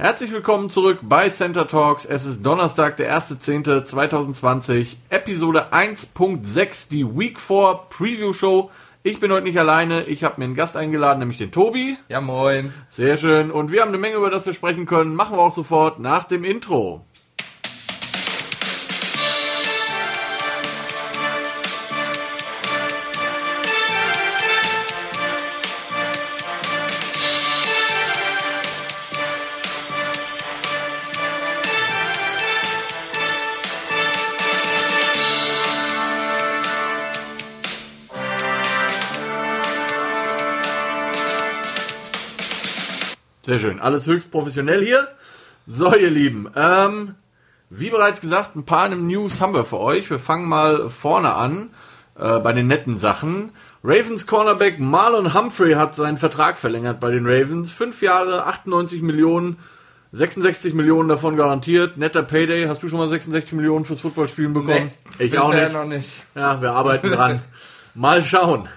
Herzlich willkommen zurück bei Center Talks. Es ist Donnerstag, der 1.10.2020, Episode 1.6, die Week 4 Preview Show. Ich bin heute nicht alleine, ich habe mir einen Gast eingeladen, nämlich den Tobi. Ja, moin. Sehr schön. Und wir haben eine Menge, über das wir sprechen können. Machen wir auch sofort nach dem Intro. Sehr schön. Alles höchst professionell hier. So, ihr Lieben. Ähm, wie bereits gesagt, ein paar News haben wir für euch. Wir fangen mal vorne an äh, bei den netten Sachen. Ravens Cornerback Marlon Humphrey hat seinen Vertrag verlängert bei den Ravens. Fünf Jahre, 98 Millionen, 66 Millionen davon garantiert. Netter Payday. Hast du schon mal 66 Millionen fürs Footballspielen bekommen? Nee, ich auch nicht. noch nicht. Ja, wir arbeiten dran. mal schauen.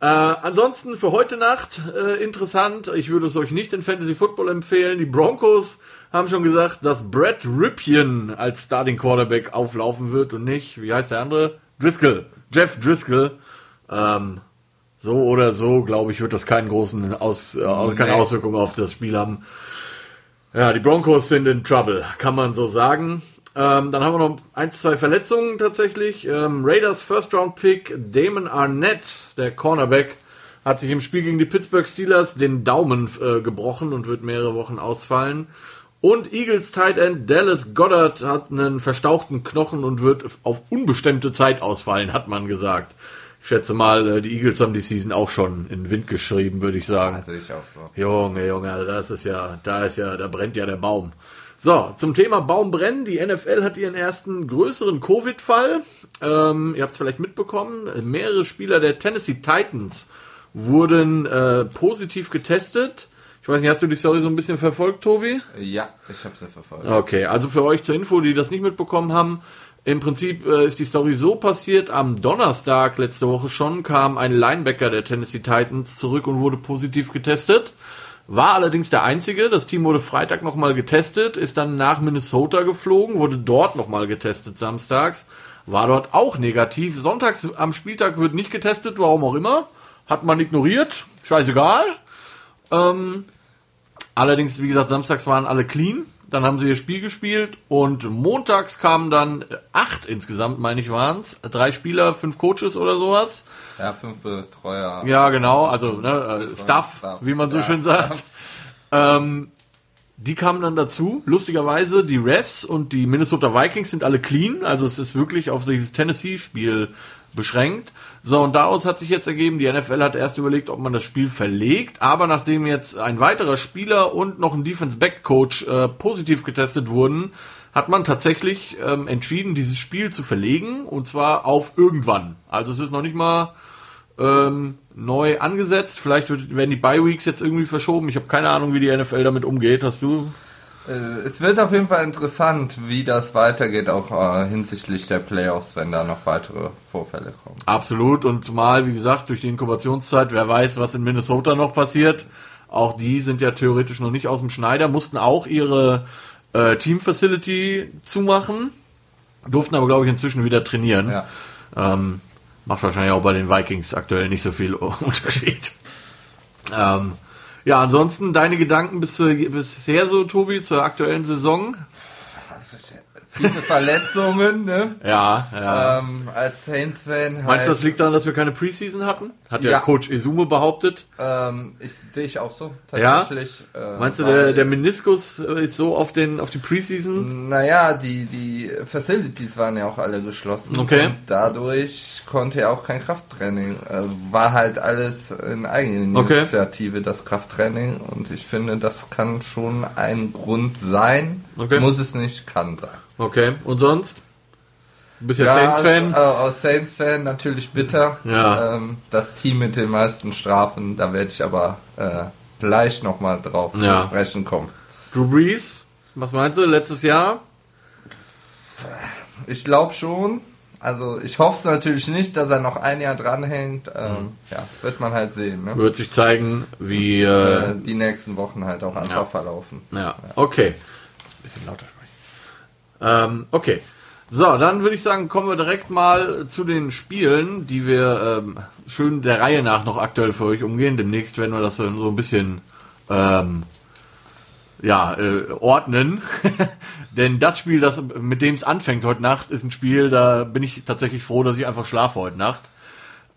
Äh, ansonsten für heute Nacht äh, interessant. Ich würde es euch nicht in Fantasy Football empfehlen. Die Broncos haben schon gesagt, dass Brett Ripien als Starting Quarterback auflaufen wird und nicht, wie heißt der andere? Driscoll. Jeff Driscoll. Ähm, so oder so, glaube ich, wird das keinen großen Aus, äh, keine Nee. Auswirkungen auf das Spiel haben. Ja, die Broncos sind in Trouble, kann man so sagen. Ähm, dann haben wir noch ein, zwei Verletzungen tatsächlich. Ähm, Raiders First Round Pick Damon Arnett, der Cornerback, hat sich im Spiel gegen die Pittsburgh Steelers den Daumen äh, gebrochen und wird mehrere Wochen ausfallen. Und Eagles Tight End Dallas Goddard hat einen verstauchten Knochen und wird auf unbestimmte Zeit ausfallen, hat man gesagt. Ich schätze mal, äh, die Eagles haben die Season auch schon in den Wind geschrieben, würde ich sagen. Das sehe ich auch so. Junge, Junge, also das ist ja, da ist ja, da brennt ja der Baum. So, zum Thema Baum brennen. Die NFL hat ihren ersten größeren Covid-Fall. Ähm, ihr habt es vielleicht mitbekommen. Mehrere Spieler der Tennessee Titans wurden äh, positiv getestet. Ich weiß nicht, hast du die Story so ein bisschen verfolgt, Tobi? Ja, ich habe sie verfolgt. Okay, also für euch zur Info, die das nicht mitbekommen haben, im Prinzip äh, ist die Story so passiert, am Donnerstag letzte Woche schon kam ein Linebacker der Tennessee Titans zurück und wurde positiv getestet. War allerdings der einzige. Das Team wurde Freitag nochmal getestet, ist dann nach Minnesota geflogen, wurde dort nochmal getestet samstags, war dort auch negativ. Sonntags am Spieltag wird nicht getestet, warum auch immer. Hat man ignoriert, scheißegal. Ähm, Allerdings, wie gesagt, samstags waren alle clean. Dann haben sie ihr Spiel gespielt und montags kamen dann acht insgesamt, meine ich, waren's. Drei Spieler, fünf Coaches oder sowas. Ja, fünf Betreuer. Ja, genau, also ne, äh, Staff, Staff. wie man so Ja, schön sagt. Ähm, die kamen dann dazu. Lustigerweise, die Refs und die Minnesota Vikings sind alle clean. Also es ist wirklich auf dieses Tennessee-Spiel beschränkt. So, und daraus hat sich jetzt ergeben, die NFL hat erst überlegt, ob man das Spiel verlegt, aber nachdem jetzt ein weiterer Spieler und noch ein Defense-Back-Coach äh, positiv getestet wurden, hat man tatsächlich ähm, entschieden, dieses Spiel zu verlegen, und zwar auf irgendwann. Also es ist noch nicht mal ähm, neu angesetzt. Vielleicht wird, werden die Bye-Weeks jetzt irgendwie verschoben. Ich habe keine Ahnung, wie die NFL damit umgeht. Hast du? Äh, es wird auf jeden Fall interessant, wie das weitergeht, auch äh, hinsichtlich der Playoffs, wenn da noch weitere Vorfälle kommen. Absolut. Und zumal, wie gesagt, durch die Inkubationszeit, wer weiß, was in Minnesota noch passiert. Auch die sind ja theoretisch noch nicht aus dem Schneider, mussten auch ihre äh, Team-Facility zumachen, durften aber, glaube ich, inzwischen wieder trainieren. Ja. Ähm, macht wahrscheinlich auch bei den Vikings aktuell nicht so viel Unterschied. Ähm, ja, ansonsten deine Gedanken bis, bisher so, Tobi, zur aktuellen Saison? Viele Verletzungen, ne? Ja, ja. Ähm, als Saints-Fan Meinst du, das liegt daran, dass wir keine Preseason hatten? Hat ja, Ja. Coach Izume behauptet. Ähm, ich sehe ich auch so, Ja? tatsächlich. Äh, Meinst du, der, der Meniskus äh, ist so auf, den, auf die Preseason? Naja, die, die Facilities waren ja auch alle geschlossen. Okay. Und dadurch konnte er auch kein Krafttraining. Also war halt alles in Eigeninitiative, das Krafttraining. Und ich finde, das kann schon ein Grund sein. Okay. Muss es nicht, kann sein. Okay, und sonst? Du bist ja, Ja, Saints-Fan. Also, äh, aus Saints-Fan natürlich bitter. Ja. Ähm, das Team mit den meisten Strafen, da werde ich aber äh, gleich nochmal drauf Ja. zu sprechen kommen. Drew Brees, was meinst du, letztes Jahr? Ich glaube schon. Also ich hoffe es natürlich nicht, dass er noch ein Jahr dranhängt. Ähm, mhm. Ja, wird man halt sehen. Ne? Wird sich zeigen, wie äh, die nächsten Wochen halt auch einfach ja. verlaufen. Ja, ja. okay. Ein bisschen lauter sprechen. Ähm, okay. So, dann würde ich sagen, kommen wir direkt mal zu den Spielen, die wir ähm, schön der Reihe nach noch aktuell für euch umgehen. Demnächst werden wir das so, ein bisschen ähm, ja, äh, ordnen. Denn das Spiel, das, mit dem es anfängt heute Nacht, ist ein Spiel, da bin ich tatsächlich froh, dass ich einfach schlafe heute Nacht.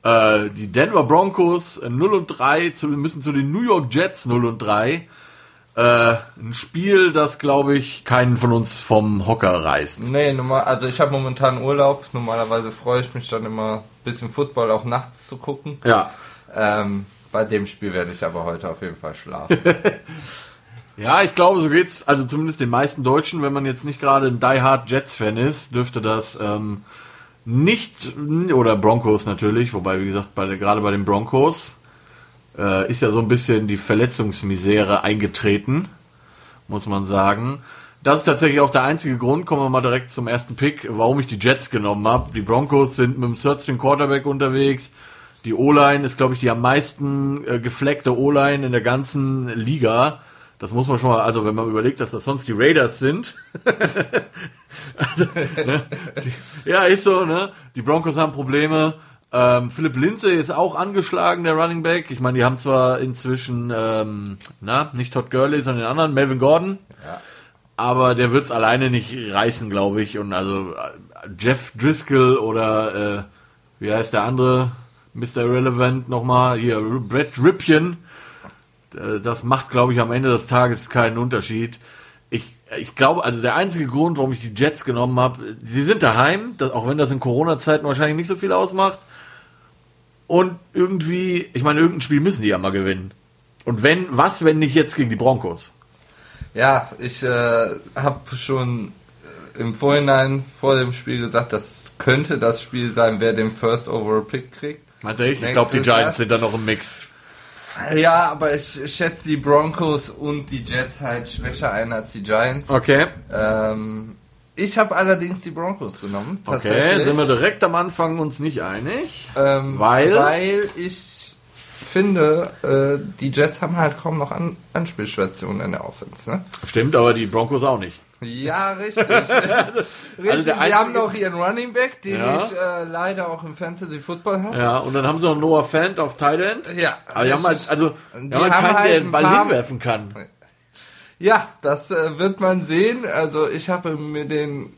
Äh, die Denver Broncos 0 und 3 zu, müssen zu den New York Jets 0 und 3. Äh, ein Spiel, das glaube ich keinen von uns vom Hocker reißt. Nee, normal, also ich habe momentan Urlaub. Normalerweise freue ich mich dann immer ein bisschen Football auch nachts zu gucken. Ja. Ähm, bei dem Spiel werde ich aber heute auf jeden Fall schlafen. Ja, ich glaube, so geht's, also zumindest den meisten Deutschen, wenn man jetzt nicht gerade ein Die Hard Jets-Fan ist, dürfte das ähm, nicht, oder Broncos natürlich, wobei, wie gesagt, bei, gerade bei den Broncos äh, ist ja so ein bisschen die Verletzungsmisere eingetreten, muss man sagen. Das ist tatsächlich auch der einzige Grund, kommen wir mal direkt zum ersten Pick, warum ich die Jets genommen habe. Die Broncos sind mit dem Third Quarterback unterwegs. Die O-Line ist, glaube ich, die am meisten äh, gefleckte O-Line in der ganzen Liga. Das muss man schon mal, also wenn man überlegt, dass das sonst die Raiders sind. also, ne, die, ja, ist so, ne? Die Broncos haben Probleme. Ähm, Philipp Lindsay ist auch angeschlagen, der Running Back. Ich meine, die haben zwar inzwischen, ähm, na, nicht Todd Gurley, sondern den anderen, Melvin Gordon. Ja. Aber der wird's alleine nicht reißen, glaube ich. Und also äh, Jeff Driscoll oder äh, wie heißt der andere? Mr. Irrelevant nochmal, hier, Brett Ripien äh, das macht, glaube ich, am Ende des Tages keinen Unterschied. Ich, ich glaube, also der einzige Grund, warum ich die Jets genommen habe, sie sind daheim, auch wenn das in Corona-Zeiten wahrscheinlich nicht so viel ausmacht. Und irgendwie, ich meine, irgendein Spiel müssen die ja mal gewinnen. Und wenn, was, wenn nicht jetzt gegen die Broncos? Ja, ich äh, habe schon äh, im Vorhinein vor dem Spiel gesagt, das könnte das Spiel sein, wer den First Overall Pick kriegt. Meinst du echt? Ich glaube, die Giants sind da noch im Mix. Ja, aber ich schätze die Broncos und die Jets halt schwächer ein als die Giants. Okay. Ähm, ich habe allerdings die Broncos genommen. Okay, sind wir direkt am Anfang uns nicht einig. Ähm, weil? Weil ich finde, äh, die Jets haben halt kaum noch An Anspielstationen in der Offense. Ne? Stimmt, aber die Broncos auch nicht. Ja, richtig. also, richtig. Also Wir haben noch ihren Running Back, den ja. ich äh, leider auch im Fantasy Football habe. Ja, und dann haben sie noch Noah Fant auf Tight End. Ja. Aber die haben halt, also, die haben halt keinen, halt der den Ball hinwerfen kann. Ja, das äh, wird man sehen. Also, ich habe mir den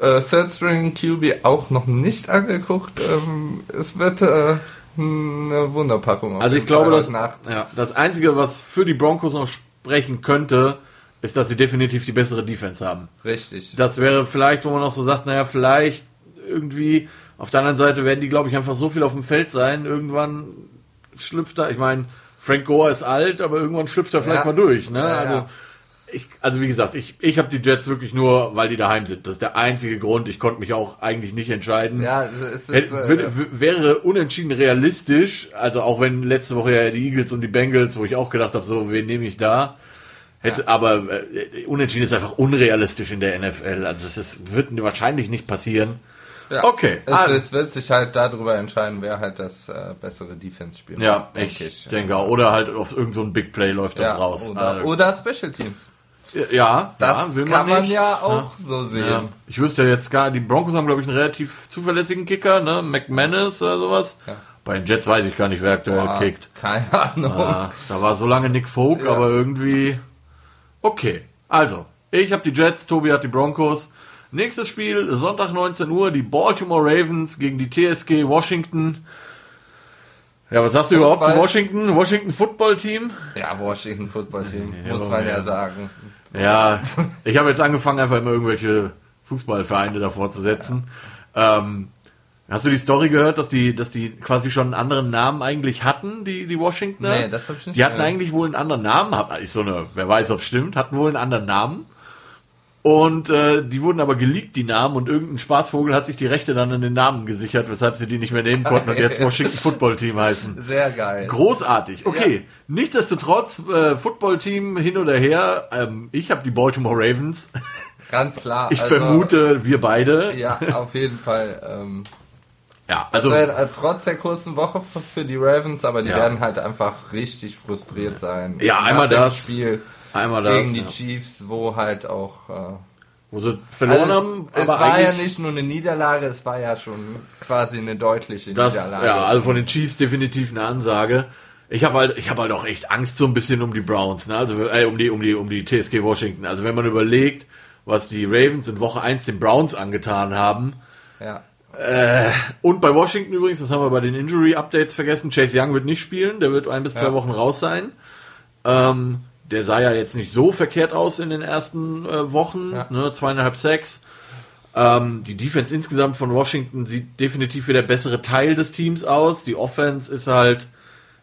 äh, Third String QB auch noch nicht angeguckt. Ähm, es wird äh, eine Wunderpackung. Also, ich glaube, dass, ja, das Einzige, was für die Broncos noch sprechen könnte, ist, dass sie definitiv die bessere Defense haben. Richtig. Das wäre vielleicht, wo man noch so sagt, naja, vielleicht irgendwie, auf der anderen Seite werden die, glaube ich, einfach so viel auf dem Feld sein, irgendwann schlüpft da, ich meine, Frank Gore ist alt, aber irgendwann schlüpft er vielleicht ja. mal durch, ne? Also, ich, also wie gesagt, ich, ich habe die Jets wirklich nur, weil die daheim sind. Das ist der einzige Grund. Ich konnte mich auch eigentlich nicht entscheiden. Ja, es ist, Hätt, äh, wäre unentschieden realistisch. Also auch wenn letzte Woche ja die Eagles und die Bengals, wo ich auch gedacht habe, so wen nehme ich da? Hätte, ja. aber äh, unentschieden ist einfach unrealistisch in der NFL. Also es ist, wird wahrscheinlich nicht passieren. Ja, okay. Es, also, es, wird sich halt darüber entscheiden, wer halt das äh, bessere Defense-Spiel macht. Ja, ich, ich denke auch. Oder halt auf irgendein so Big Play läuft das raus. Oder, also, oder Special Teams. Ja, das ja, kann man, man ja auch so sehen. Ja. Ich wüsste ja jetzt gar, die Broncos haben, glaube ich, einen relativ zuverlässigen Kicker, ne? McManus oder sowas. Ja. Bei den Jets weiß ich gar nicht, wer aktuell Boah, kickt. Keine Ahnung. Ah, da war so lange Nick Folk, aber irgendwie Okay, also, ich habe die Jets, Tobi hat die Broncos. Nächstes Spiel, Sonntag 19 Uhr, die Baltimore Ravens gegen die TSG Washington. Ja, was sagst du überhaupt zu Washington? Washington Football Team? Ja, Washington Football Team, ja, muss man ja, ja sagen. Ja, ich habe jetzt angefangen, einfach immer irgendwelche Fußballvereine davor zu setzen. Ja. Ähm, Hast du die Story gehört, dass die, dass die quasi schon einen anderen Namen eigentlich hatten, die, die Washingtoner? Nee, das hab ich nicht Die hatten gehört. eigentlich wohl einen anderen Namen, ist so eine, wer weiß, ob es stimmt, hatten wohl einen anderen Namen. Und äh, die wurden aber geleakt, die Namen, und irgendein Spaßvogel hat sich die Rechte dann an den Namen gesichert, weshalb sie die nicht mehr nehmen konnten und jetzt Washington Football Team heißen. Sehr geil. Großartig. Okay, ja. nichtsdestotrotz, äh, Football Team hin oder her, ähm, ich habe die Baltimore Ravens. Ganz klar. Ich also, vermute, wir beide. Ja, auf jeden Fall. Ähm, Ja, also also äh, trotz der kurzen Woche für- für die Ravens, aber die Ja. werden halt einfach richtig frustriert sein. Ja, einmal das, Spiel einmal das, gegen die ja. Chiefs, wo halt auch. Äh, wo sie verloren also haben. es, es aber war ja nicht nur eine Niederlage, es war ja schon quasi eine deutliche Das, Niederlage. ja, also von den Chiefs definitiv eine Ansage. Ich habe halt, ich habe halt auch echt Angst so ein bisschen um die Browns, ne? Also äh, um die, um die, um die TSG Washington. Also wenn man überlegt, was die Ravens in Woche 1 den Browns angetan haben. ja. Und bei Washington übrigens, das haben wir bei den Injury Updates vergessen. Chase Young wird nicht spielen, der wird ein bis zwei Ja. Wochen raus sein. Ähm, der sah ja jetzt nicht so verkehrt aus in den ersten äh, Wochen, Ja. ne? Zweieinhalb Sacks. Ähm, die Defense insgesamt von Washington sieht definitiv wie der bessere Teil des Teams aus. Die Offense ist halt,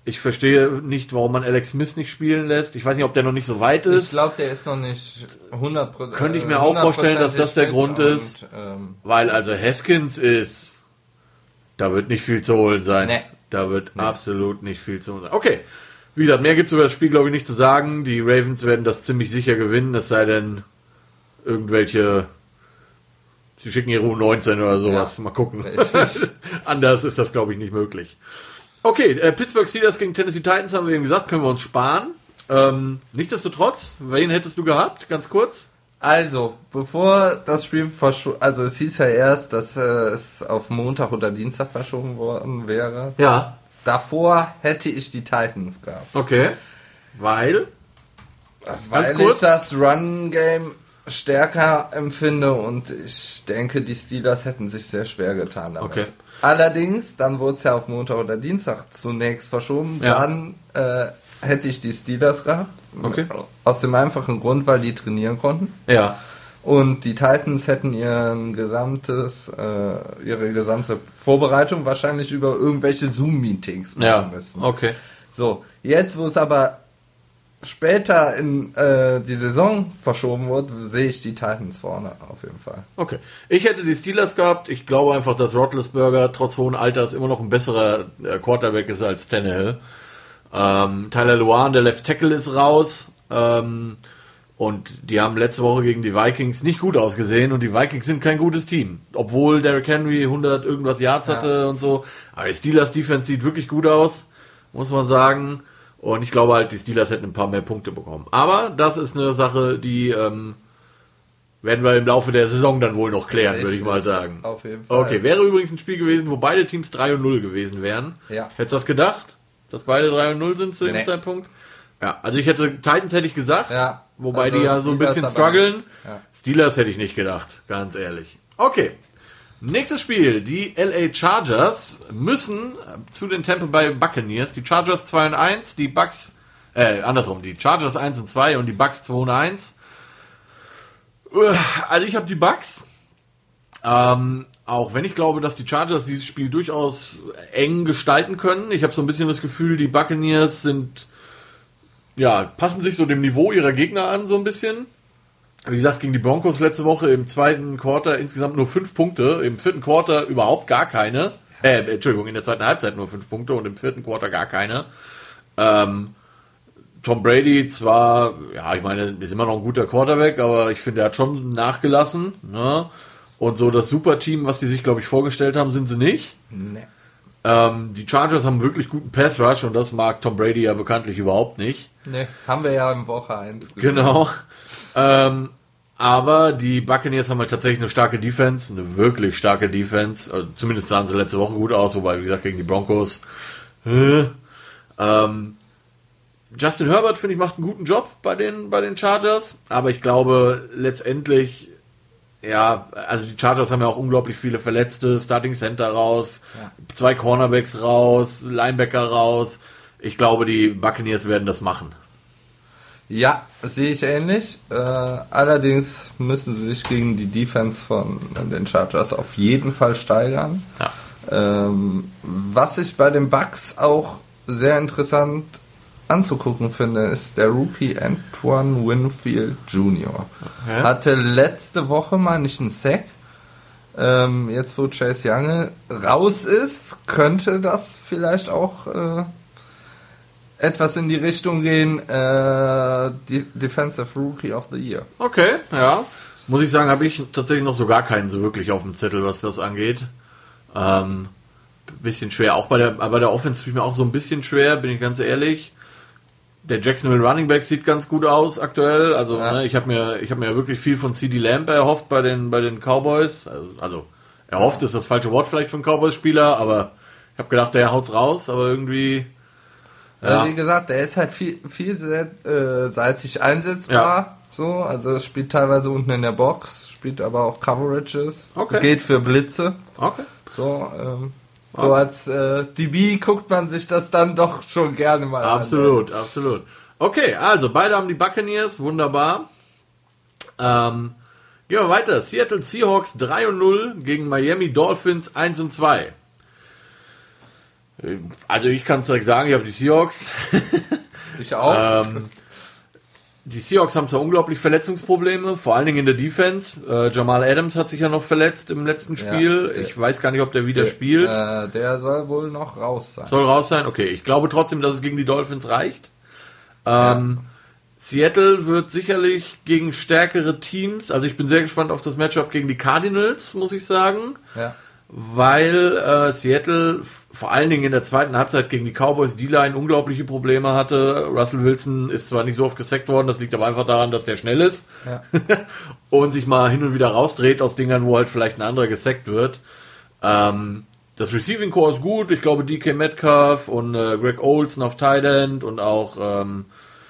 ich verstehe nicht, warum man Alex Smith nicht spielen lässt. Ich weiß nicht, ob der noch nicht so weit Ich ist, glaube, der ist noch nicht 100%. Könnte ich mir auch vorstellen, dass das der Grund ist. Und, ähm, weil also Haskins ist, da wird nicht viel zu holen sein. Nee. Da wird absolut nicht viel zu holen sein. Okay. Wie gesagt, mehr gibt es über das Spiel, glaube ich, nicht zu sagen. Die Ravens werden das ziemlich sicher gewinnen, es sei denn, irgendwelche Sie schicken ihre U19 oder sowas. Ja. Mal gucken. Anders ist das, glaube ich, nicht möglich. Okay, äh, Pittsburgh Steelers gegen Tennessee Titans haben wir eben gesagt, können wir uns sparen. Ähm, nichtsdestotrotz, wen hättest du gehabt? Ganz kurz. Also, bevor das Spiel verschoben, also es hieß ja erst, dass äh, es auf Montag oder Dienstag verschoben worden wäre. Ja. Davor hätte ich die Titans gehabt. Okay. Weil? Weil ich das Run-Game stärker empfinde und ich denke, die Steelers hätten sich sehr schwer getan damit. Okay. Allerdings, dann wurde es ja auf Montag oder Dienstag zunächst verschoben, Ja. dann äh, hätte ich die Steelers gehabt. Okay. Aus dem einfachen Grund, weil die trainieren konnten. Ja. Und die Titans hätten ihren gesamtes, äh, ihre gesamte Vorbereitung wahrscheinlich über irgendwelche Zoom-Meetings machen Ja. müssen. Okay. So, jetzt wo es aber später in äh, die Saison verschoben wird, sehe ich die Titans vorne auf jeden Fall. Okay. Ich hätte die Steelers gehabt. Ich glaube einfach, dass Roethlisberger trotz hohen Alters immer noch ein besserer äh, Quarterback ist als Tannehill. Ähm, Tyler Luan, der Left Tackle, ist raus. Ähm, und die haben letzte Woche gegen die Vikings nicht gut ausgesehen und die Vikings sind kein gutes Team. Obwohl Derrick Henry 100 irgendwas Yards hatte und so. Aber die Steelers Defense sieht wirklich gut aus, muss man sagen. Und ich glaube halt, die Steelers hätten ein paar mehr Punkte bekommen. Aber das ist eine Sache, die ähm, werden wir im Laufe der Saison dann wohl noch klären, würde ich mal sagen. Auf jeden Fall. Okay, wäre übrigens ein Spiel gewesen, wo beide Teams 3 und 0 gewesen wären. Ja. Hättest du das gedacht? Dass beide 3 und 0 sind zu dem Nee. Zeitpunkt? Ja, also ich hätte, Titans hätte ich gesagt, Ja. wobei Also die ja so ein Steelers bisschen strugglen. Ja. Steelers hätte ich nicht gedacht, ganz ehrlich. Okay. Nächstes Spiel. Die LA Chargers müssen zu den Tampa Bay Buccaneers. Die Chargers 2 und 1, die Bucks, äh, andersrum, die Chargers 1 und 2 und die Bucks 2 und 1. Also ich habe die Bucks. Ähm, auch wenn ich glaube, dass die Chargers dieses Spiel durchaus eng gestalten können. Ich habe so ein bisschen das Gefühl, die Buccaneers sind, ja, passen sich so dem Niveau ihrer Gegner an, so ein bisschen. Wie gesagt, gegen die Broncos letzte Woche im zweiten Quarter insgesamt nur fünf Punkte, im vierten Quarter überhaupt gar keine. Äh, Entschuldigung, in der zweiten Halbzeit nur fünf Punkte und im vierten Quarter gar keine. Ähm, Tom Brady zwar, ja, ich meine, ist immer noch ein guter Quarterback, aber ich finde, er hat schon nachgelassen. Ne? Und so das Superteam, was die sich, glaube ich, vorgestellt haben, sind sie nicht. Nee. Ähm, die Chargers haben wirklich guten Pass Rush und das mag Tom Brady ja bekanntlich überhaupt nicht. Nee, haben wir ja in Woche 1 Genau. Ähm, aber die Buccaneers haben halt tatsächlich eine starke Defense, eine wirklich starke Defense. Also zumindest sahen sie letzte Woche gut aus, wobei, wie gesagt, gegen die Broncos. Äh, ähm, Justin Herbert, finde ich, macht einen guten Job bei den, bei den Chargers. Aber ich glaube, letztendlich, ja, also die Chargers haben ja auch unglaublich viele Verletzte, Starting Center raus, Ja. zwei Cornerbacks raus, Linebacker raus. Ich glaube, die Buccaneers werden das machen. Ja, sehe ich ähnlich. Äh, allerdings müssen sie sich gegen die Defense von den Chargers auf jeden Fall steigern. Ja. Ähm, was ich bei den Bucks auch sehr interessant anzugucken finde, ist der Rookie Antoine Winfield Jr. Okay. Hatte letzte Woche mal nicht einen Sack. Ähm, jetzt wo Chase Young raus ist, könnte das vielleicht auch äh, etwas in die Richtung gehen, äh, Defensive Rookie of the Year. Okay, ja. muss ich sagen, habe ich tatsächlich noch so gar keinen so wirklich auf dem Zettel, was das angeht. Ähm, bisschen schwer. Auch bei der, bei der Offense tue ich mir auch so ein bisschen schwer, bin ich ganz ehrlich. Der Jacksonville Running Back sieht ganz gut aus aktuell. Also Ja. ne, ich habe mir, ich habe mir ja wirklich viel von CD Lamb erhofft bei den, bei den Cowboys. Also, also erhofft ist das falsche Wort vielleicht von Cowboys-Spieler, aber ich habe gedacht, der haut's raus, aber irgendwie. Ja. Also wie gesagt, der ist halt viel, vielseitig einsetzbar. So, also spielt teilweise unten in der Box, spielt aber auch Coverages, Okay. geht für Blitze. Okay. So, ähm, so als äh, DB guckt man sich das dann doch schon gerne mal an. Absolut, absolut. Okay, also beide haben die Buccaneers, wunderbar. Ähm, gehen wir weiter. Seattle Seahawks 3 und 0 gegen Miami Dolphins 1 und 2. Also ich kann es direkt sagen, ich habe die Seahawks. Ich auch. Ähm, die Seahawks haben zwar unglaublich Verletzungsprobleme, vor allen Dingen in der Defense. Äh, Jamal Adams hat sich ja noch verletzt im letzten Ja, Spiel. der- ich weiß gar nicht, ob der wieder spielt. Äh, der soll wohl noch raus sein. Soll raus sein? Okay, ich glaube trotzdem, dass es gegen die Dolphins reicht. Ähm, Seattle wird sicherlich gegen stärkere Teams, also ich bin sehr gespannt auf das Matchup gegen die Cardinals, muss ich sagen, Ja. Weil äh, Seattle vor allen Dingen in der zweiten Halbzeit gegen die Cowboys D-Line unglaubliche Probleme hatte. Russell Wilson ist zwar nicht so oft gesackt worden, das liegt aber einfach daran, dass der schnell ist Ja. und sich mal hin und wieder rausdreht aus Dingern, wo halt vielleicht ein anderer gesackt wird. Ähm, das Receiving Core ist gut. Ich glaube, DK Metcalf und äh, Greg Olson auf Tight End und auch ähm,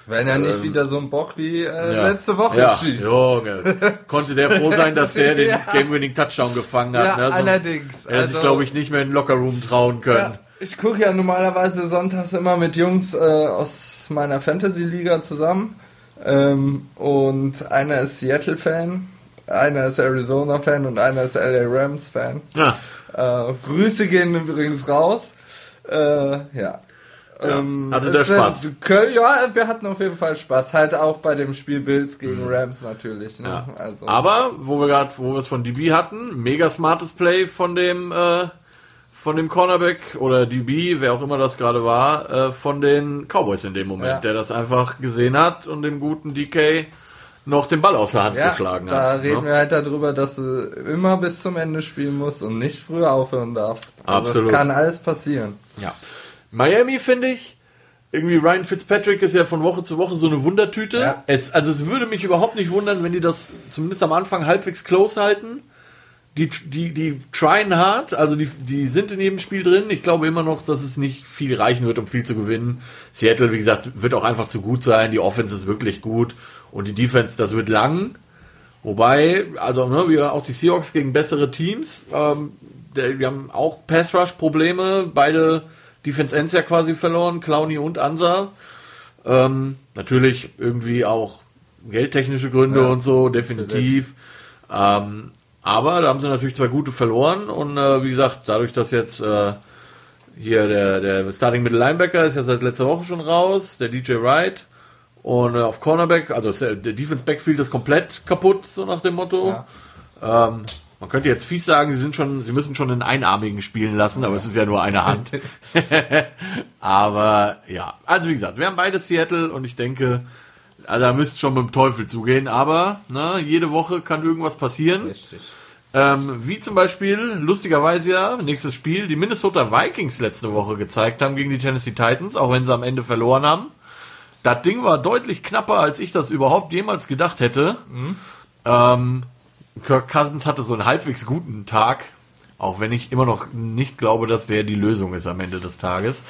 Wenn er nicht Ähm, wieder so ein Bock wie äh, ja. letzte Woche ja, schießt. Junge. Konnte der froh sein, dass der den Ja. Game-Winning Touchdown gefangen hat. Ja, ne? Allerdings. Er hätte sich, Also- glaube ich, nicht mehr in den Lockerroom trauen können. Ja, ich gucke ja normalerweise sonntags immer mit Jungs äh, aus meiner Fantasy-Liga zusammen. Ähm, und einer ist Seattle-Fan, einer ist Arizona-Fan und einer ist LA Rams-Fan. Ja. Äh, Grüße gehen übrigens raus. Äh, ja. Ähm, hatte der Spaß? Köln, ja, wir hatten auf jeden Fall Spaß. Halt auch bei dem Spiel Bills gegen Rams natürlich. Ne? Ja. Also, Aber, wo wir gerade, wo wir es von DB hatten, mega smartes Play von dem, äh, von dem Cornerback oder DB, wer auch immer das gerade war, äh, von den Cowboys in dem Moment, Ja. der das einfach gesehen hat und dem guten DK noch den Ball aus der Hand ja, geschlagen da hat. reden ne? wir halt darüber, dass du immer bis zum Ende spielen musst und nicht früher aufhören darfst. Also Absolut. Das kann alles passieren. Ja. Miami finde ich, irgendwie Ryan Fitzpatrick ist ja von Woche zu Woche so eine Wundertüte. Ja. Es, also es würde mich überhaupt nicht wundern, wenn die das zumindest am Anfang halbwegs close halten. Die, die, die tryen hard, also die, die sind in jedem Spiel drin. Ich glaube immer noch, dass es nicht viel reichen wird, um viel zu gewinnen. Seattle, wie gesagt, wird auch einfach zu gut sein. Die Offense ist wirklich gut. Und die Defense, das wird lang. Wobei, also ne, wir auch die Seahawks gegen bessere Teams, ähm, der, wir haben auch Pass Rush Probleme, beide Defense Ends ja quasi verloren, Clowny und Ansa. Ähm, natürlich irgendwie auch geldtechnische Gründe Ja, und so, definitiv. Ähm, aber da haben sie natürlich zwei gute verloren und äh, wie gesagt, dadurch, dass jetzt äh, hier der, der Starting Middle Linebacker ist ja seit letzter Woche schon raus, der DJ Wright. Und äh, auf Cornerback, also der Defense Backfield ist komplett kaputt, so nach dem Motto. Ähm, man könnte jetzt fies sagen, sie sind schon, sie müssen schon einen Einarmigen spielen lassen, aber es ist ja nur eine Hand. aber ja, also wie gesagt, wir haben beide Seattle und ich denke, also da müsst schon mit dem Teufel zugehen, aber ne, jede Woche kann irgendwas passieren. Richtig. Ähm, wie zum Beispiel, lustigerweise ja, nächstes Spiel, die Minnesota Vikings letzte Woche gezeigt haben gegen die Tennessee Titans, auch wenn sie am Ende verloren haben. Das Ding war deutlich knapper, als ich das überhaupt jemals gedacht hätte. Ähm, Kirk Cousins hatte so einen halbwegs guten Tag, auch wenn ich immer noch nicht glaube, dass der die Lösung ist am Ende des Tages.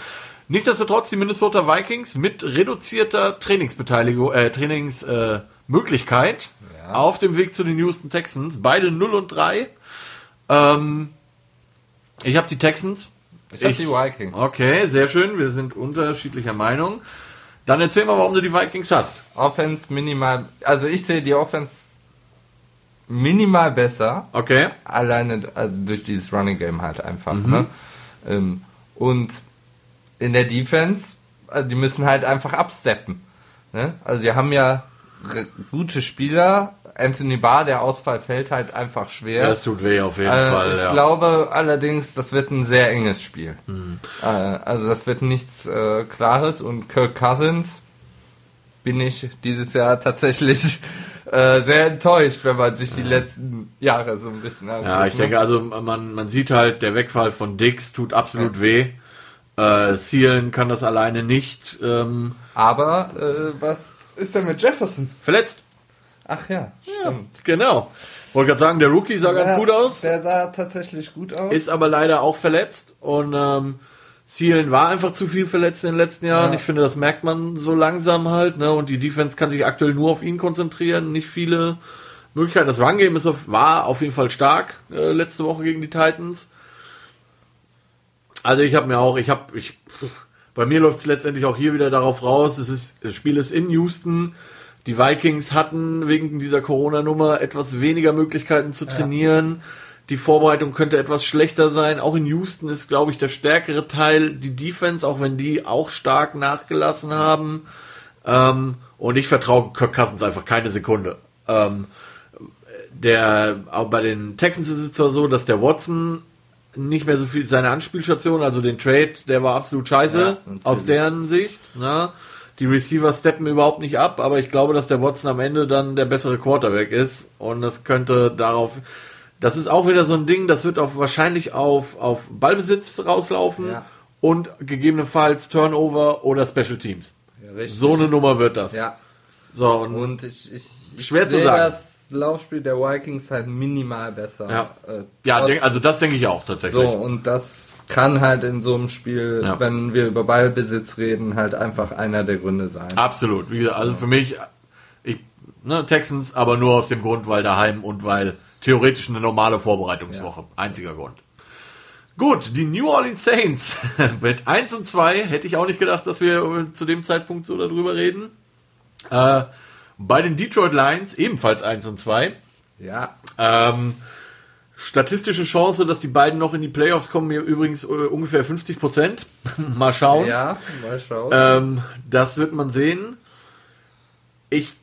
Nichtsdestotrotz die Minnesota Vikings mit reduzierter Trainingsbeteiligung, äh, Trainingsmöglichkeit äh, Möglichkeit auf dem Weg zu den Houston Texans. Beide 0 und 3. Ähm, ich habe die Texans. Ich hab Ich- die Vikings. Okay, sehr schön. Wir sind unterschiedlicher Meinung. Dann erzähl mal, warum du die Vikings hast. Offense minimal, also ich sehe die Offense minimal besser. Okay. Alleine also durch dieses Running Game halt einfach. Ne? Ähm, und in der Defense, also die müssen halt einfach absteppen. Ne? Also die haben ja gute Spieler. Anthony Barr, der Ausfall fällt halt einfach schwer. Das tut weh auf jeden Äh, Fall. ich ja. glaube allerdings, das wird ein sehr enges Spiel. Mhm. Äh, also das wird nichts äh, Klares und Kirk Cousins bin ich dieses Jahr tatsächlich äh, sehr enttäuscht, wenn man sich die letzten Jahre so ein bisschen anguckt. Ja, ich ne? denke, also man, man sieht halt, der Wegfall von Dix tut absolut weh. Äh, Sealen kann das alleine nicht. Ähm, Aber äh, was ist denn mit Jefferson? verletzt. Ach ja, stimmt. Genau. Wollte gerade sagen, der Rookie sah ganz Ja, gut aus, Der sah tatsächlich gut aus. ist aber leider auch verletzt. Und ähm, Sealen war einfach zu viel verletzt in den letzten Jahren. Ja. Ich finde, das merkt man so langsam halt. Ne? Und die Defense kann sich aktuell nur auf ihn konzentrieren. Nicht viele Möglichkeiten. Das Run-Game ist auf, war auf jeden Fall stark äh, letzte Woche gegen die Titans. Also ich habe mir auch, ich habe, ich, bei mir läuft es letztendlich auch hier wieder darauf raus. Es ist, das Spiel ist in Houston. Die Vikings hatten wegen dieser Corona-Nummer etwas weniger Möglichkeiten zu trainieren. Die Vorbereitung könnte etwas schlechter sein. Auch in Houston ist, glaube ich, der stärkere Teil die Defense, auch wenn die auch stark nachgelassen haben. Ähm, und ich vertraue Kirk Cousins einfach keine Sekunde. Ähm, der, auch bei den Texans ist es zwar so, dass der Watson nicht mehr so viel seine Anspielstation, also den Trade, der war absolut scheiße Ja, aus deren Sicht. Ne? Die Receiver steppen überhaupt nicht ab, aber ich glaube, dass der Watson am Ende dann der bessere Quarterback ist und das könnte darauf. Das ist auch wieder so ein Ding, das wird auf, wahrscheinlich auf, auf Ballbesitz rauslaufen Ja. und gegebenenfalls Turnover oder Special Teams. Ja. So eine Nummer wird das. Ja, So, und und ich, ich, ich Schwer zu sagen. das Laufspiel der Vikings halt minimal besser. Ja. Äh, ja, denk, also das denke ich auch tatsächlich. so, und das kann halt in so einem Spiel, Ja. wenn wir über Ballbesitz reden, halt einfach einer der Gründe sein. Absolut. Wie gesagt, also für mich, ich, ne, Texans, aber nur aus dem Grund, weil daheim und weil theoretisch eine normale Vorbereitungswoche. Einziger Grund. Gut, die New Orleans Saints mit 1 und 2 hätte ich auch nicht gedacht, dass wir äh, zu dem Zeitpunkt so darüber reden. Äh, bei den Detroit Lions ebenfalls 1 und 2. Ja, Ähm, statistische Chance, dass die beiden noch in die Playoffs kommen, mir übrigens äh, ungefähr 50 Prozent. Mal schauen. ja, mal schauen. Ähm, das wird man sehen. Ich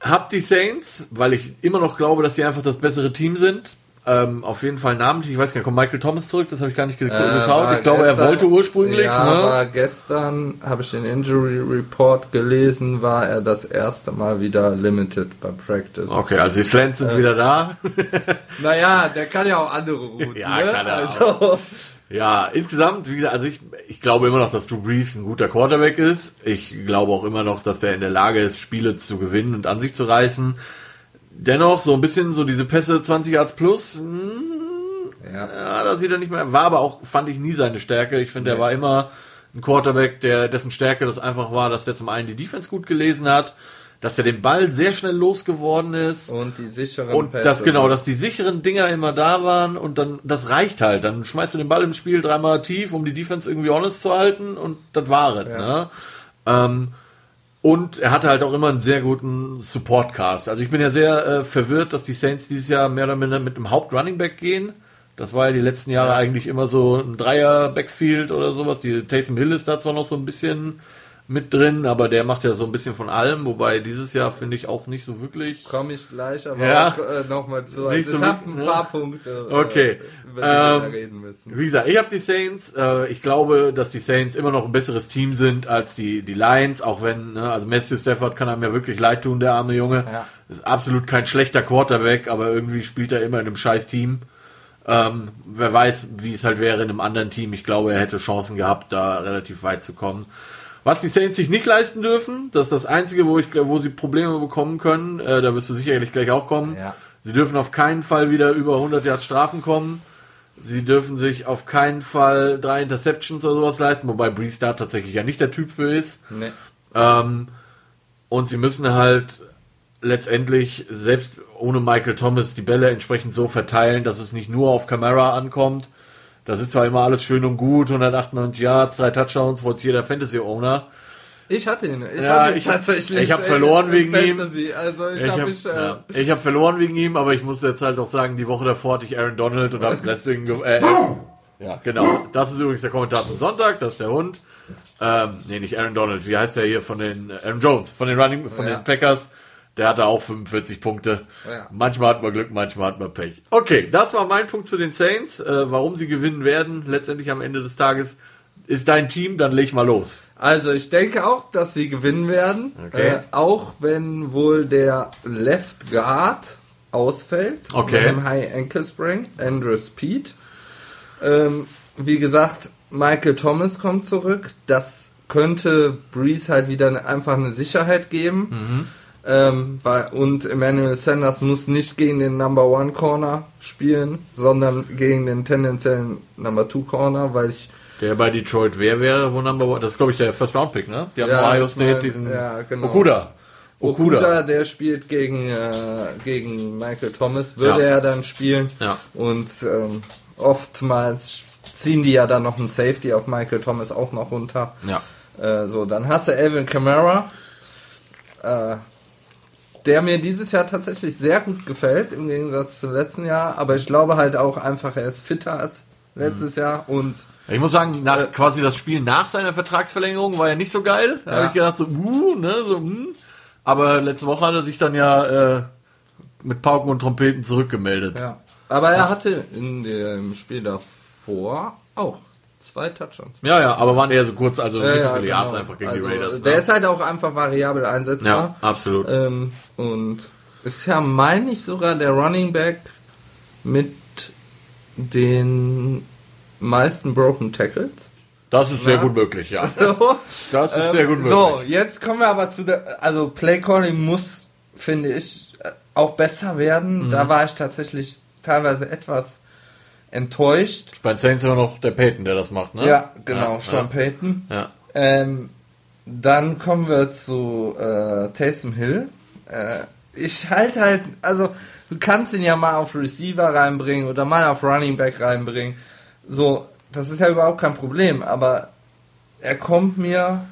habe die Saints, weil ich immer noch glaube, dass sie einfach das bessere Team sind. Ähm, auf jeden Fall namentlich. Ich weiß gar nicht, kommt Michael Thomas zurück? Das habe ich gar nicht Äh, geschaut. war Ich glaube, er gestern- wollte ursprünglich. Ja, ne? aber gestern habe ich den Injury Report gelesen, war er das erste Mal wieder limited beim Practice. Okay, also die Slants sind wieder da. Naja, der kann ja auch andere Routen. Ja, ne? kann er also, Ja, insgesamt, wie gesagt, also ich, ich glaube immer noch, dass Drew Brees ein guter Quarterback ist. Ich glaube auch immer noch, dass er in der Lage ist, Spiele zu gewinnen und an sich zu reißen. Dennoch, so ein bisschen so diese Pässe 20 Yards plus, hm, ja. ja, da sieht er nicht mehr. War aber auch, fand ich nie seine Stärke. Ich finde, er war immer ein Quarterback, der, dessen Stärke das einfach war, dass der zum einen die Defense gut gelesen hat, dass er den Ball sehr schnell losgeworden ist. Und die sicheren Und das genau, dass die sicheren Dinger immer da waren und dann, das reicht halt. Dann schmeißt du den Ball im Spiel dreimal tief, um die Defense irgendwie honest zu halten und das war es. Ne? Ähm, und er hatte halt auch immer einen sehr guten Support-Cast. Also ich bin ja sehr äh, verwirrt, dass die Saints dieses Jahr mehr oder minder mit einem Haupt-Running-Back gehen. Das war ja die letzten Jahre eigentlich immer so ein Dreier-Backfield oder sowas. Die Taysom Hill ist da zwar noch so ein bisschen mit drin, aber der macht ja so ein bisschen von allem, wobei dieses Jahr finde ich auch nicht so wirklich. Komme ich gleich aber Ja. auch äh, nochmal zu. Also so ich habe ein ne? paar Punkte, äh, Okay. über die wir Ähm, da reden müssen. Wie gesagt, ich habe die Saints. Äh, ich glaube, dass die Saints immer noch ein besseres Team sind als die, die Lions, auch wenn, ne, also Matthew Stafford kann einem ja wirklich leid tun, der arme Junge. Ja. Ist absolut kein schlechter Quarterback, aber irgendwie spielt er immer in einem scheiß Team. Ähm, wer weiß, wie es halt wäre in einem anderen Team. Ich glaube, er hätte Chancen gehabt, da relativ weit zu kommen. Was die Saints sich nicht leisten dürfen, das ist das Einzige, wo ich wo sie Probleme bekommen können. Äh, da wirst du sicherlich gleich auch kommen. Ja. Sie dürfen auf keinen Fall wieder über 100 Yards Strafen kommen. Sie dürfen sich auf keinen Fall drei Interceptions oder sowas leisten, wobei Breeze da tatsächlich ja nicht der Typ für ist. Nee. Ähm, und sie müssen halt letztendlich, selbst ohne Michael Thomas, die Bälle entsprechend so verteilen, dass es nicht nur auf Camara ankommt. Das ist zwar immer alles schön und gut, 198 Yards, drei Touchdowns, wollte jeder Fantasy-Owner. Ich hatte ihn. Ich Ja, habe ihn ich hab- tatsächlich. ich hab äh, verloren wegen ihm. Fantasy. Also ich, Ich habe habe mich. Äh, ja, ich hab verloren wegen ihm, aber ich muss jetzt halt auch sagen, die Woche davor hatte ich Aaron Donald und habe deswegen... ge- Äh, ja, genau. Das ist übrigens der Kommentar zum Sonntag, das ist der Hund. Ähm, nee, nicht Aaron Donald, wie heißt der hier von den... Aaron Jones, von den Running, von Ja. den Packers. Der hatte auch 45 Punkte. Ja. Manchmal hat man Glück, manchmal hat man Pech. Okay, das war mein Punkt zu den Saints. Äh, warum sie gewinnen werden, letztendlich am Ende des Tages. ist dein Team, dann leg mal los. Also ich denke auch, dass sie gewinnen werden. Okay. Äh, auch wenn wohl der Left Guard ausfällt. Okay. Mit dem High Ankle Sprain. Andrew Speed. Ähm, wie gesagt, Michael Thomas kommt zurück. Das könnte Breeze halt wieder einfach eine Sicherheit geben. Mhm. Ähm, und Emmanuel Sanders muss nicht gegen den Number One Corner spielen, sondern gegen den tendenziellen Number Two Corner, weil ich Der bei Detroit wer wäre, wo Number One? Das ist, glaube ich, der First Round Pick, ne? Die haben Ja, Ohio State mein, diesen. ja, genau. Okuda. Okuda, Okuda. der spielt gegen, äh, gegen Michael Thomas, würde Ja. er dann spielen. Ja. Und ähm, oftmals ziehen die ja dann noch einen Safety auf Michael Thomas auch noch runter. Ja. Äh, so, dann hast du Alvin Kamara, äh, der mir dieses Jahr tatsächlich sehr gut gefällt, im Gegensatz zum letzten Jahr. Aber ich glaube halt auch einfach, er ist fitter als letztes Mhm. Jahr und Ich muss sagen, nach Äh, quasi das Spiel nach seiner Vertragsverlängerung war ja nicht so geil. Da Ja. habe ich gedacht so, uh, ne, so, hm. Aber letzte Woche hat er sich dann ja äh, mit Pauken und Trompeten zurückgemeldet. Ja. Aber er hatte in dem Spiel davor auch zwei Touchdowns. Ja, ja, aber waren eher so kurz, also nicht so viele genau. Yards einfach gegen also, die Raiders. Der ne? ist halt auch einfach variabel ja, einsetzbar. absolut. Ähm, und ist ja, meine ich, sogar der Running Back mit den meisten Broken Tackles. Das ist sehr Na? gut möglich, ja. So. Das ist sehr gut möglich. So, jetzt kommen wir aber zu der, also Play Calling muss, finde ich, auch besser werden. Mhm. Da war ich tatsächlich teilweise etwas enttäuscht. Bei Saints immer noch der Peyton, der das macht, ne? Ja, genau, Ja, Sean Payton. Ja. Ähm, dann kommen wir zu äh, Taysom Hill. Äh, ich halte halt, also du kannst ihn ja mal auf Receiver reinbringen oder mal auf Running Back reinbringen. So, das ist ja überhaupt kein Problem, aber er kommt mir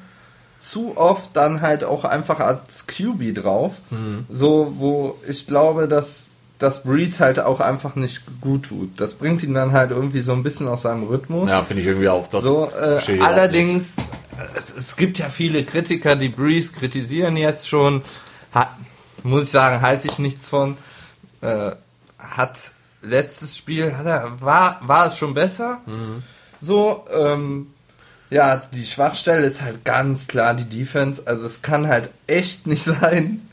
zu oft dann halt auch einfach als QB drauf. So, wo ich glaube, dass das Breeze halt auch einfach nicht gut tut. Das bringt ihn dann halt irgendwie so ein bisschen aus seinem Rhythmus. Ja, finde ich irgendwie auch. Das So, äh, allerdings, es, es gibt ja viele Kritiker, die Breeze kritisieren jetzt schon. Hat, muss ich sagen, halte ich nichts von. Äh, hat letztes Spiel, hat er, war, war es schon besser. Mhm. So, ähm, ja, die Schwachstelle ist halt ganz klar die Defense. Also es kann halt echt nicht sein,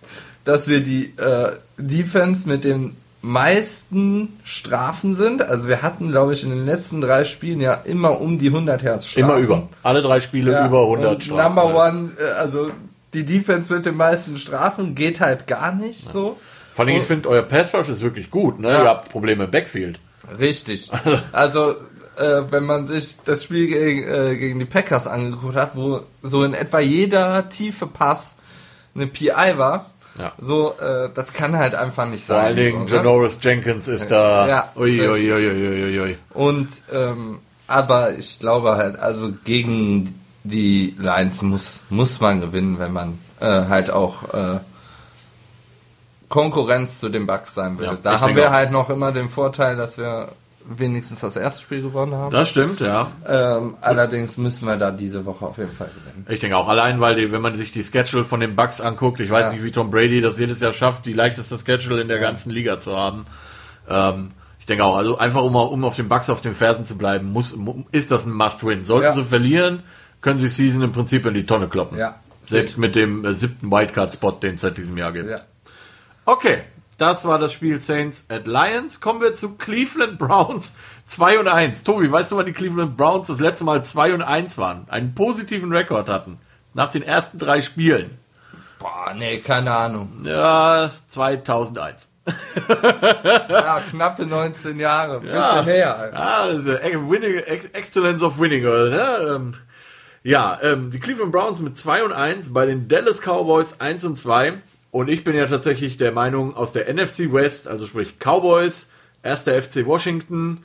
dass wir die äh, Defense mit den meisten Strafen sind. Also wir hatten, glaube ich, in den letzten drei Spielen ja immer um die 100 Hertz Strafen. Immer über. Alle drei Spiele Ja, über 100 und Strafen. Number one, äh, also die Defense mit den meisten Strafen geht halt gar nicht so. Vor allem, ich finde, euer Pass Rush ist wirklich gut, ne? Ja. Ihr habt Probleme im Backfield. Richtig. Also, äh, wenn man sich das Spiel gegen, äh, gegen die Packers angeguckt hat, wo so in etwa jeder tiefe Pass eine PI war, Ja. so, äh, das kann halt einfach nicht Vor sein. allen Dingen so, ne? Janoris Jenkins ist da. Ja, ui, ui, ui, ui. Und, ähm, aber ich glaube halt, also gegen die Lions muss, muss man gewinnen, wenn man äh, halt auch äh, Konkurrenz zu den Bucks sein will. Ja, da haben wir auch. halt noch immer den Vorteil, dass wir wenigstens das erste Spiel gewonnen haben. Das stimmt, ja. Ähm, allerdings müssen wir da diese Woche auf jeden Fall gewinnen. Ich denke auch allein, weil die, wenn man sich die Schedule von den Bucks anguckt, ich weiß Ja. nicht, wie Tom Brady das jedes Jahr schafft, die leichteste Schedule in der ganzen Liga zu haben. Ähm, ich denke auch, also einfach um, um auf den Bucks auf den Fersen zu bleiben, muss, mu- ist das ein Must-Win. Sollten Ja. sie verlieren, können sie Season im Prinzip in die Tonne kloppen. Ja. Selbst mit dem äh, siebten Wildcard-Spot, den es seit diesem Jahr gibt. Ja. Okay, das war das Spiel Saints at Lions. Kommen wir zu Cleveland Browns 2 und 1. Tobi, weißt du, wann die Cleveland Browns das letzte Mal 2 und 1 waren? Einen positiven Rekord hatten. Nach den ersten drei Spielen. Boah, nee, keine Ahnung. Ja, 2001. Ja, knappe 19 Jahre. Bisschen her. Ja, also Ex- winning, Ex Excellence of Winning, oder? Ne? Ähm, ja, ähm, die Cleveland Browns mit 2 und 1, bei den Dallas Cowboys 1 und 2. Und ich bin ja tatsächlich der Meinung, aus der NFC West, also sprich Cowboys, erster FC Washington,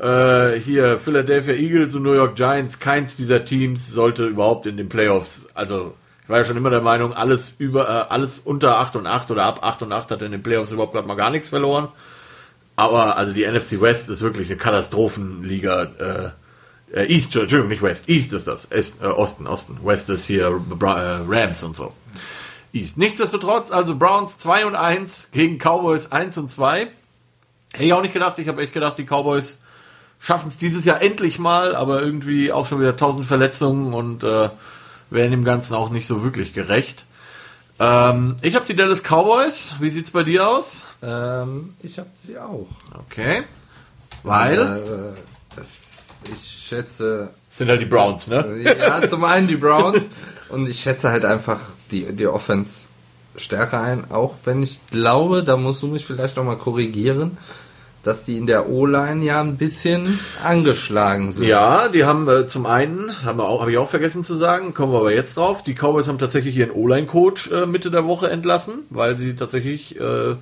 äh, hier Philadelphia Eagles und New York Giants, keins dieser Teams sollte überhaupt in den Playoffs, also ich war ja schon immer der Meinung, alles über, äh, alles unter 8 und 8 oder ab 8 und 8 hat in den Playoffs überhaupt gerade mal gar nichts verloren. Aber also die NFC West ist wirklich eine Katastrophenliga. Äh, äh, East, Entschuldigung, nicht West. East ist das. Ist, äh, Osten, Osten. West ist hier äh, Rams und so. East. Nichtsdestotrotz, also Browns 2 und 1 gegen Cowboys 1 und 2. Hätte ich auch nicht gedacht. Ich habe echt gedacht, die Cowboys schaffen es dieses Jahr endlich mal, aber irgendwie auch schon wieder tausend Verletzungen und äh, werden dem Ganzen auch nicht so wirklich gerecht. Ähm, ich habe die Dallas Cowboys. Wie sieht's bei dir aus? Ähm, ich habe sie auch. Okay. Weil? Äh, das, ich schätze. Sind halt die Browns, ne? Ja, zum einen die Browns und ich schätze halt einfach die, die Offense stärker ein, auch wenn ich glaube, da musst du mich vielleicht nochmal korrigieren, dass die in der O-Line ja ein bisschen angeschlagen sind. Ja, die haben äh, zum einen, haben wir habe ich auch vergessen zu sagen, kommen wir aber jetzt drauf, die Cowboys haben tatsächlich ihren O-Line-Coach äh, Mitte der Woche entlassen, weil sie tatsächlich, äh,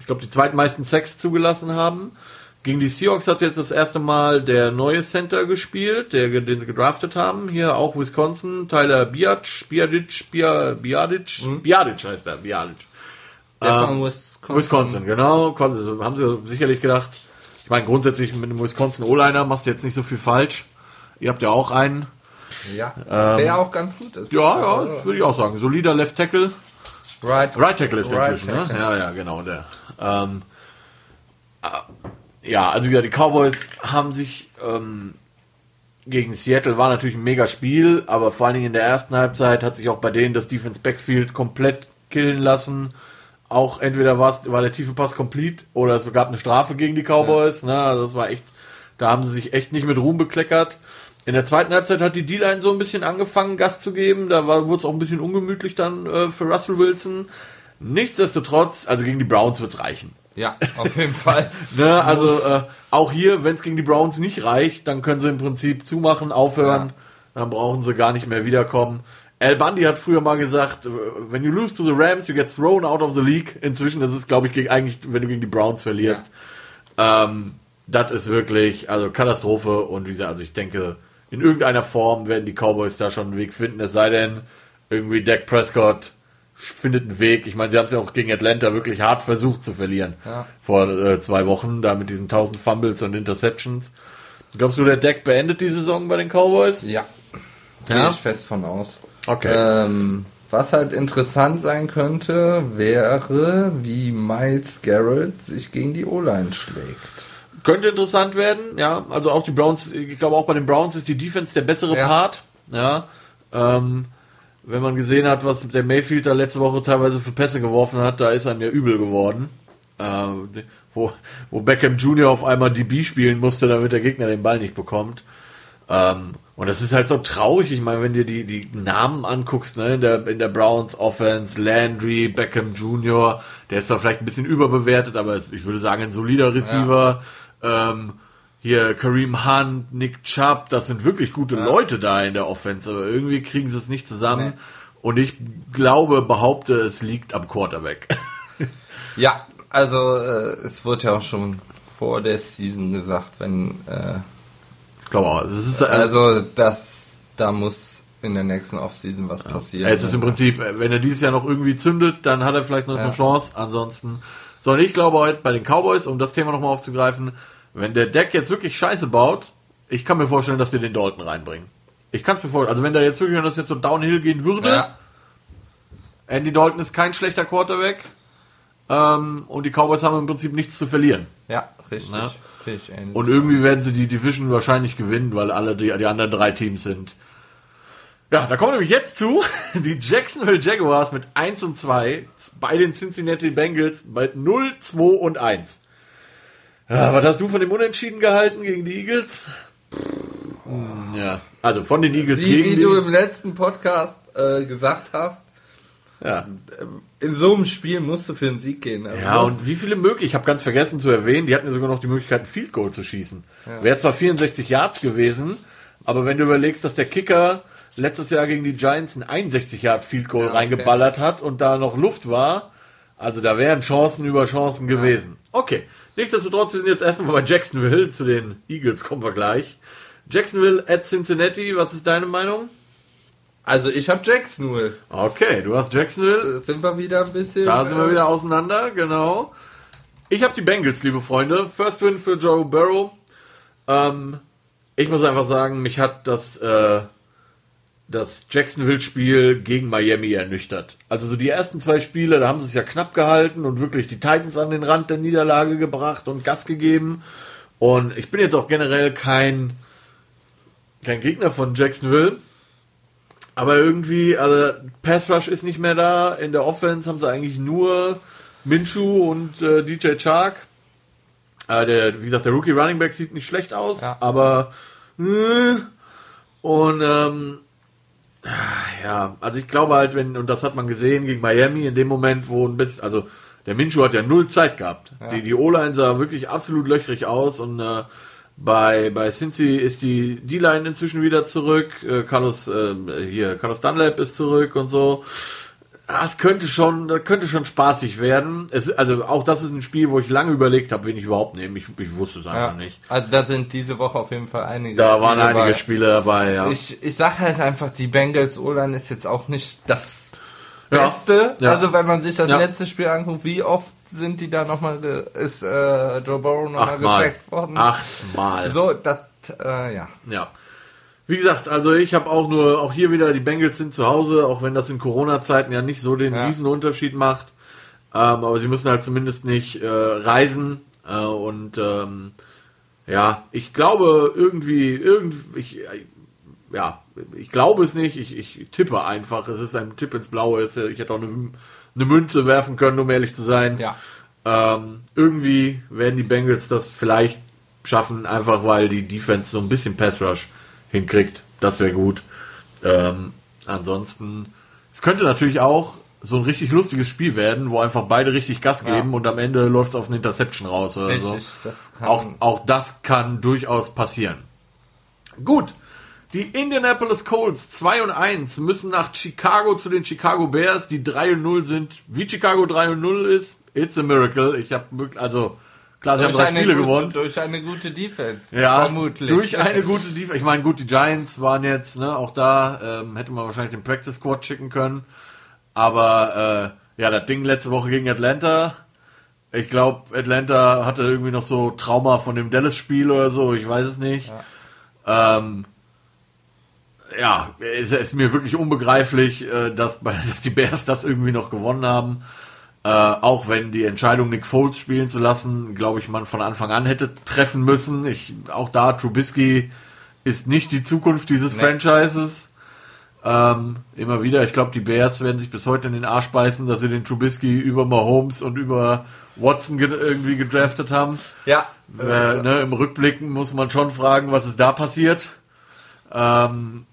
ich glaube, die zweitmeisten Sacks zugelassen haben. Gegen die Seahawks hat jetzt das erste Mal der neue Center gespielt, der, den sie gedraftet haben. Hier auch Wisconsin, Tyler Biadic, Biadic, Biadic, Mhm. Biadic heißt er, Biadic. Der Ähm, von Wisconsin. Wisconsin, genau. Quasi, haben sie sicherlich gedacht. Ich meine, grundsätzlich mit dem Wisconsin O-Liner machst du jetzt nicht so viel falsch. Ihr habt ja auch einen. Ja, Ähm, der auch ganz gut ist. Ja, Also, ja, würde ich auch sagen. Solider Left Tackle. Right, Right Tackle ist Right inzwischen, Tackle. ne? Ja, ja, genau, der. Ähm, äh, ja, also ja, die Cowboys haben sich ähm, gegen Seattle war natürlich ein mega Spiel, aber vor allen Dingen in der ersten Halbzeit hat sich auch bei denen das Defense Backfield komplett killen lassen. Auch entweder war der tiefe Pass complete oder es gab eine Strafe gegen die Cowboys. Ne? Also das war echt, da haben sie sich echt nicht mit Ruhm bekleckert. In der zweiten Halbzeit hat die D-Line so ein bisschen angefangen, Gas zu geben. Da war- wurde es auch ein bisschen ungemütlich dann äh, für Russell Wilson. Nichtsdestotrotz, also gegen die Browns wird's reichen. Ja, auf jeden Fall. Ne, also äh, auch hier, wenn es gegen die Browns nicht reicht, dann können sie im Prinzip zumachen, aufhören. Dann brauchen sie gar nicht mehr wiederkommen. Al Bundy hat früher mal gesagt, äh, when you lose to the Rams, you get thrown out of the league. Inzwischen ist es, glaube ich, gegen, eigentlich, wenn du gegen die Browns verlierst. Ähm, das ist wirklich, also Katastrophe. Und wie gesagt, also ich denke, in irgendeiner Form werden die Cowboys da schon einen Weg finden. Es sei denn, irgendwie Dak Prescott findet einen Weg. Ich meine, sie haben es ja auch gegen Atlanta wirklich hart versucht zu verlieren. Ja. Vor äh, zwei Wochen, da mit diesen 1000 Fumbles und Interceptions. Glaubst du, der Dak beendet die Saison bei den Cowboys? Ja, Ja? gehe ich fest von aus. Okay. Ähm, was halt interessant sein könnte, wäre, wie Miles Garrett sich gegen die O-Line schlägt. Könnte interessant werden, ja. Also auch die Browns, ich glaube auch bei den Browns ist die Defense der bessere Ja. Part. Ja. Ähm, wenn man gesehen hat, was der Mayfield da letzte Woche teilweise für Pässe geworfen hat, da ist einem ja übel geworden. Ähm, wo, wo Beckham Jr. auf einmal DB spielen musste, damit der Gegner den Ball nicht bekommt. Ähm, und das ist halt so traurig. Ich meine, wenn dir die, die Namen anguckst, ne, in der, in der Browns Offense, Landry, Beckham Jr., der ist zwar vielleicht ein bisschen überbewertet, aber ich würde sagen, ein solider Receiver. Ähm, hier Kareem Hunt, Nick Chubb, das sind wirklich gute Leute da in der Offense, aber irgendwie kriegen sie es nicht zusammen. Nee. Und ich glaube, behaupte, es liegt am Quarterback. Ja, also äh, es wurde ja auch schon vor der Season gesagt, wenn äh, ich glaube auch. Es ist, also das da muss in der nächsten Offseason was passieren. Es ist im Prinzip, äh, wenn er dieses Jahr noch irgendwie zündet, dann hat er vielleicht noch eine Ja. Chance. Ansonsten, sondern ich glaube heute bei den Cowboys, um das Thema nochmal aufzugreifen, wenn der Deck jetzt wirklich Scheiße baut, ich kann mir vorstellen, dass die den Dalton reinbringen. Ich kann es mir vorstellen. Also wenn da jetzt wirklich, wenn das jetzt so downhill gehen würde, ja, Andy Dalton ist kein schlechter Quarterback ähm, und die Cowboys haben im Prinzip nichts zu verlieren. ja, richtig. Ich ähnlich. Und irgendwie werden sie die Division wahrscheinlich gewinnen, weil alle die, die anderen drei Teams sind. Ja, da kommen wir nämlich jetzt zu. Die Jacksonville Jaguars mit 1 und 2 bei den Cincinnati Bengals bei 0, 2 und 1. Ja, was hast du von dem Unentschieden gehalten gegen die Eagles? Ja, also von den Eagles wie, gegen wie die. du im letzten Podcast äh, gesagt hast, ja. in so einem Spiel musst du für den Sieg gehen. Also Ja, und wie viele möglich, ich habe ganz vergessen zu erwähnen, die hatten ja sogar noch die Möglichkeit, ein Field Goal zu schießen. Wäre zwar 64 Yards gewesen, aber wenn du überlegst, dass der Kicker letztes Jahr gegen die Giants ein 61 Yard Field Goal Ja, okay. reingeballert hat und da noch Luft war, also da wären Chancen über Chancen gewesen. Okay, nichtsdestotrotz, wir sind jetzt erstmal bei Jacksonville, zu den Eagles kommen wir gleich. Jacksonville at Cincinnati, was ist deine Meinung? also ich habe Jacksonville. Okay, du hast Jacksonville, Sind wir wieder ein bisschen. Da sind wir äh, wieder auseinander, genau. Ich habe die Bengals, liebe Freunde. First Win für Joe Burrow. Ähm, ich muss einfach sagen, mich hat das, äh, das Jacksonville-Spiel gegen Miami ernüchtert. Also so die ersten zwei Spiele, da haben sie es ja knapp gehalten und wirklich die Titans an den Rand der Niederlage gebracht und Gas gegeben. Und ich bin jetzt auch generell kein, kein Gegner von Jacksonville. Aber irgendwie, also Pass Rush ist nicht mehr da. In der Offense haben sie eigentlich nur Minshu und äh, DJ Chark. Äh, der, wie gesagt, der Rookie Running Back sieht nicht schlecht aus, Ja. aber äh, und ähm, ja, also ich glaube halt, wenn, und das hat man gesehen gegen Miami, in dem Moment, wo ein bisschen, also der Minshu hat ja null Zeit gehabt. Die, die O-Line sah wirklich absolut löchrig aus und äh, bei, bei Cincy ist die D-Line inzwischen wieder zurück. Äh, Carlos, äh, hier, Carlos Dunlap ist zurück und so. Das könnte schon, das könnte schon spaßig werden. Es, also auch das ist ein Spiel, wo ich lange überlegt habe, wen ich überhaupt nehme. Ich, ich wusste es einfach Ja. nicht. Also da sind diese Woche auf jeden Fall einige Da waren Spiele einige bei. Spiele dabei, ja. Ich, ich sag halt einfach, die Bengals O-Line ist jetzt auch nicht das. Beste. Ja. Also wenn man sich das letzte Spiel anguckt, wie oft sind die da nochmal, ge- ist äh, Joe Burrow nochmal gesackt worden? Achtmal. So, das, äh, ja. Ja. Wie gesagt, also ich habe auch nur, auch hier wieder, die Bengals sind zu Hause, auch wenn das in Corona-Zeiten ja nicht so den Ja. riesen Unterschied macht. Ähm, aber sie müssen halt zumindest nicht äh, reisen. Äh, und ähm, ja, ich glaube irgendwie, irgendwie, ich, äh, ja, ich glaube es nicht, ich, ich tippe einfach, es ist ein Tipp ins Blaue, ich hätte auch eine, eine Münze werfen können, um ehrlich zu sein. Ja. Ähm, irgendwie werden die Bengals das vielleicht schaffen, einfach weil die Defense so ein bisschen Pass Rush hinkriegt. Das wäre gut. Ähm, ansonsten, es könnte natürlich auch so ein richtig lustiges Spiel werden, wo einfach beide richtig Gas Ja. geben und am Ende läuft es auf eine Interception raus oder so. Richtig, das kann Auch, auch das kann durchaus passieren. Gut. Die Indianapolis Colts 2 und 1 müssen nach Chicago zu den Chicago Bears, die 3 und 0 sind. Wie Chicago 3 und 0 ist, it's a miracle. Ich habe wirklich, also klar, sie haben drei Spiele gute, gewonnen. Durch eine gute Defense. Ja, vermutlich. durch eine gute Defense. Ich meine, gut, die Giants waren jetzt, ne, auch da ähm, hätte man wahrscheinlich den Practice Squad schicken können. Aber äh, ja, das Ding letzte Woche gegen Atlanta. Ich glaube, Atlanta hatte irgendwie noch so Trauma von dem Dallas-Spiel oder so. Ich weiß es nicht. Ja, ähm, ja es ist mir wirklich unbegreiflich, äh, dass, dass die Bears das irgendwie noch gewonnen haben. Äh, auch wenn die Entscheidung, Nick Foles spielen zu lassen, glaube ich, man von Anfang an hätte treffen müssen. Ich, auch da, Trubisky ist nicht die Zukunft dieses Nee. Franchises. Ähm, immer wieder, ich glaube, die Bears werden sich bis heute in den Arsch beißen, dass sie den Trubisky über Mahomes und über Watson ge irgendwie gedraftet haben. Ja. Äh, ne, Im Rückblicken muss man schon fragen, was ist da passiert. Ähm,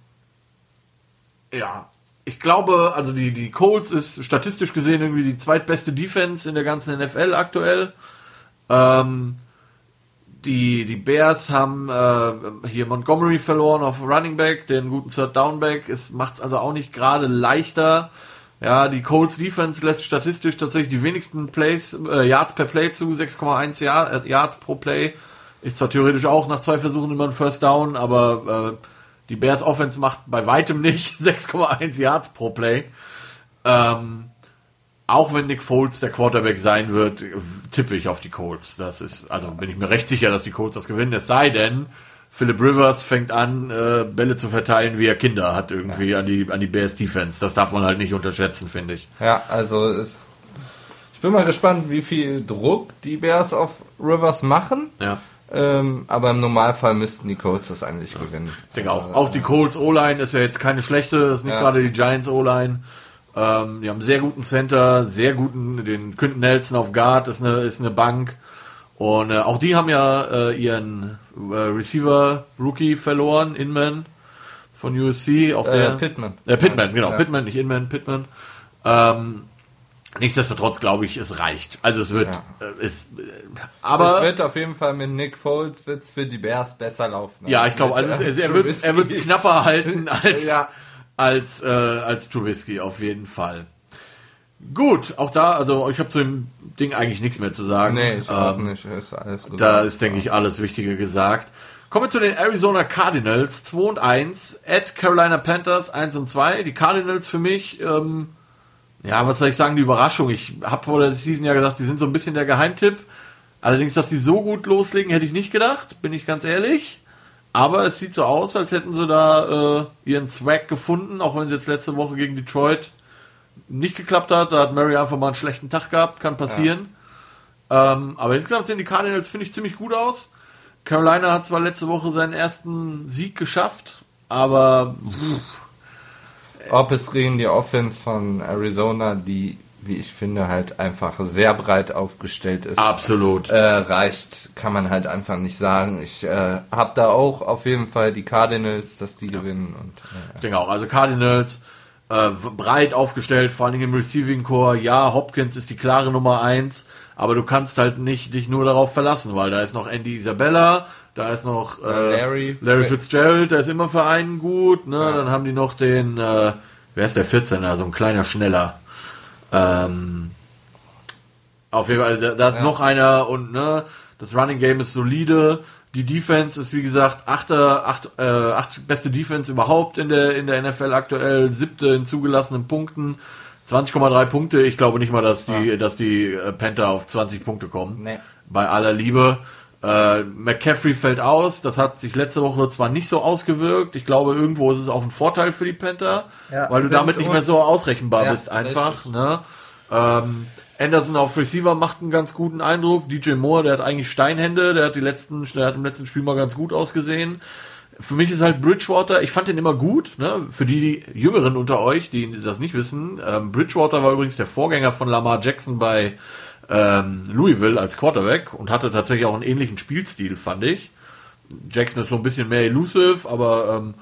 ja, ich glaube, also die, die Colts ist statistisch gesehen irgendwie die zweitbeste Defense in der ganzen NFL aktuell. Ähm, die, die Bears haben äh, hier Montgomery verloren auf Running Back, den guten Third Down Back. Es macht es also auch nicht gerade leichter. Ja, die Colts Defense lässt statistisch tatsächlich die wenigsten Plays, äh, Yards per Play zu, 6,1 Yard, äh, Yards pro Play. Ist zwar theoretisch auch nach zwei Versuchen immer ein First Down, aber äh, die Bears Offense macht bei weitem nicht 6,1 Yards pro Play. Ähm, auch wenn Nick Foles der Quarterback sein wird, tippe ich auf die Colts. Das ist, also bin ich mir recht sicher, dass die Colts das gewinnen. Es sei denn, Philip Rivers fängt an, äh, Bälle zu verteilen, wie er Kinder hat irgendwie an die an die Bears Defense. Das darf man halt nicht unterschätzen, finde ich. Ja, also es, ich bin mal gespannt, wie viel Druck die Bears auf Rivers machen. Ja. Ähm, aber im Normalfall müssten die Colts das eigentlich gewinnen. Ich denke auch. Auch die Colts O-Line ist ja jetzt keine schlechte, das ist nicht Ja. gerade die Giants O-Line. Ähm, die haben einen sehr guten Center, sehr guten, den Quinton Nelson auf Guard ist eine, ist eine Bank. Und äh, auch die haben ja äh, ihren äh, Receiver Rookie verloren, Inman von USC. Auch der Äh, Pittman. Äh, Pittman, genau. Ja. Pittman, nicht Inman, Pittman. Ähm, nichtsdestotrotz glaube ich, es reicht. Also es wird, Ja. äh, es, äh, aber es wird auf jeden Fall mit Nick Foles wird's für die Bears besser laufen. Ja, ich glaube, also es- er wird er wird's knapper halten als Ja. als äh, als Trubisky auf jeden Fall. Gut, auch da, also ich habe zu dem Ding eigentlich nichts mehr zu sagen. Nee, auch Ähm, nicht. Ist alles gut. Da ist, denke ich, alles Wichtige gesagt. Kommen wir zu den Arizona Cardinals, 2 und 1, at Carolina Panthers 1 und 2. Die Cardinals für mich, ähm, ja, was soll ich sagen, die Überraschung. Ich habe vor der Season ja gesagt, die sind so ein bisschen der Geheimtipp. Allerdings, dass die so gut loslegen, hätte ich nicht gedacht, bin ich ganz ehrlich. Aber es sieht so aus, als hätten sie da äh, ihren Swag gefunden, auch wenn sie jetzt letzte Woche gegen Detroit nicht geklappt hat. Da hat Murray einfach mal einen schlechten Tag gehabt, kann passieren. Ähm, aber insgesamt sehen die Cardinals, finde ich, ziemlich gut aus. Carolina hat zwar letzte Woche seinen ersten Sieg geschafft, aber ob es gegen die Offense von Arizona, die, wie ich finde, halt einfach sehr breit aufgestellt ist, absolut. äh, reicht, kann man halt einfach nicht sagen. Ich äh, habe da auch auf jeden Fall die Cardinals, dass die gewinnen. Und, äh, Ich denke auch. Also Cardinals äh, breit aufgestellt, vor allen Dingen im Receiving Core. Ja, Hopkins ist die klare Nummer eins, aber du kannst halt nicht dich nur darauf verlassen, weil da ist noch Andy Isabella, da ist noch äh, Larry. Larry Fitzgerald, der ist immer für einen gut. Ne? Ja. Dann haben die noch den, äh, wer ist der 14er, so ein kleiner Schneller. Ähm, auf jeden Fall, da, da ist Ja. noch einer und ne, das Running Game ist solide. Die Defense ist wie gesagt achte, acht, äh, acht beste Defense überhaupt in der in der NFL aktuell, siebte in zugelassenen Punkten, 20,3 Punkte. Ich glaube nicht mal, dass die dass die äh, Panther auf 20 Punkte kommen. Nee. Bei aller Liebe. Äh, McCaffrey fällt aus. Das hat sich letzte Woche zwar nicht so ausgewirkt. Ich glaube, irgendwo ist es auch ein Vorteil für die Panther, Ja, weil du damit nicht mehr so ausrechenbar Ja, bist einfach. richtig. Ne? Ähm, Anderson auf Receiver macht einen ganz guten Eindruck. DJ Moore, der hat eigentlich Steinhände, der hat die letzten, der hat im letzten Spiel mal ganz gut ausgesehen. Für mich ist halt Bridgewater, ich fand den immer gut, ne? Für die, die Jüngeren unter euch, die das nicht wissen, ähm, Bridgewater war übrigens der Vorgänger von Lamar Jackson bei ähm, Louisville als Quarterback und hatte tatsächlich auch einen ähnlichen Spielstil, fand ich. Jackson ist so ein bisschen mehr elusive, aber ähm,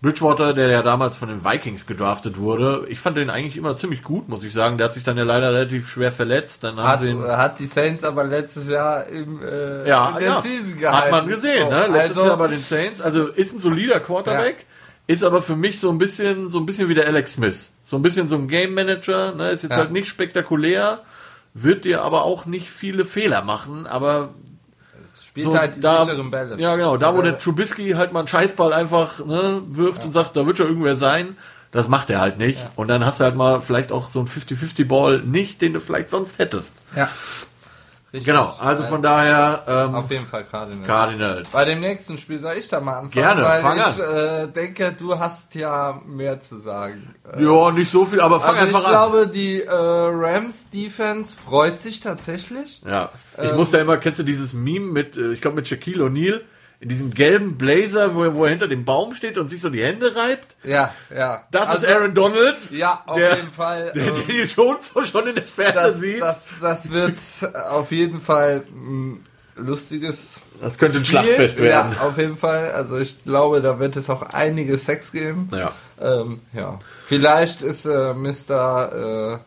Bridgewater, der ja damals von den Vikings gedraftet wurde, ich fand den eigentlich immer ziemlich gut, muss ich sagen. Der hat sich dann ja leider relativ schwer verletzt. Dann haben Hat, sie ihn, hat die Saints aber letztes Jahr im, äh, ja, in der ja, Season gehalten. hat man gesehen, ne? Letztes also, Jahr bei den Saints. Also ist ein solider Quarterback, ist aber für mich so ein bisschen, so ein bisschen wie der Alex Smith. So ein bisschen so ein Game Manager, ne? Ist jetzt Ja. halt nicht spektakulär, wird dir aber auch nicht viele Fehler machen, aber spielt so, halt die da, Bälle. Ja, genau. Da, wo der Trubisky halt mal einen Scheißball einfach ne, wirft und sagt, da wird schon irgendwer sein, das macht er halt nicht. Und dann hast du halt mal vielleicht auch so einen 50-50-Ball nicht, den du vielleicht sonst hättest. Ja. Richtig. Genau, also von daher ähm, Auf jeden Fall Cardinals. Cardinals. Bei dem nächsten Spiel soll ich da mal anfangen, Gerne, weil fang ich äh, denke, du hast ja mehr zu sagen. Äh, Ja, nicht so viel, aber fang also einfach ich an. glaube, die äh, Rams Defense freut sich tatsächlich. Ja, ich Ähm, muss da immer, kennst du dieses Meme mit, äh, ich glaube mit Shaquille O'Neal, in diesem gelben Blazer, wo er, wo er hinter dem Baum steht und sich so die Hände reibt? Ja, ja. Das Also, ist Aaron Donald, Ja, auf der- jeden Fall. der ähm, Daniel Jones so schon in der Ferne das, sieht. das, das wird auf jeden Fall ein lustiges Das könnte ein Spiel. Schlachtfest werden. Ja, auf jeden Fall. Also ich glaube, da wird es auch einige Sex geben. Ja. Ähm, ja. Vielleicht ist äh, Mr.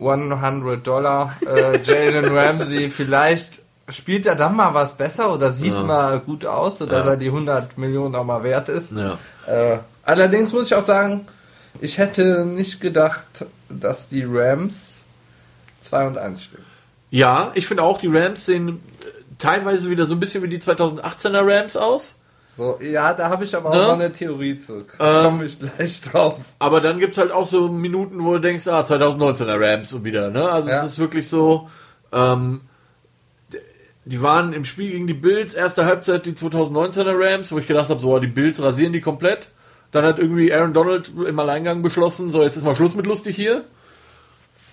Äh, 100 Dollar äh, Jalen Ramsey, vielleicht spielt er dann mal was besser oder sieht Ja. mal gut aus, sodass Ja. er die 100 Millionen auch mal wert ist. Ja. Äh, allerdings muss ich auch sagen, ich hätte nicht gedacht, dass die Rams 2 und 1 stehen. Ja, ich finde auch, die Rams sehen äh, teilweise wieder so ein bisschen wie die 2018er Rams aus. So, ja, da habe ich aber auch Ne? noch eine Theorie zu. Ähm, Komme ich gleich drauf. Aber dann gibt's halt auch so Minuten, wo du denkst, ah, 2019er Rams und wieder, ne? Also Ja. es ist wirklich so, ähm, die waren im Spiel gegen die Bills, erste Halbzeit die 2019er Rams, wo ich gedacht habe, so, die Bills rasieren die komplett. Dann hat irgendwie Aaron Donald im Alleingang beschlossen, so, jetzt ist mal Schluss mit lustig hier.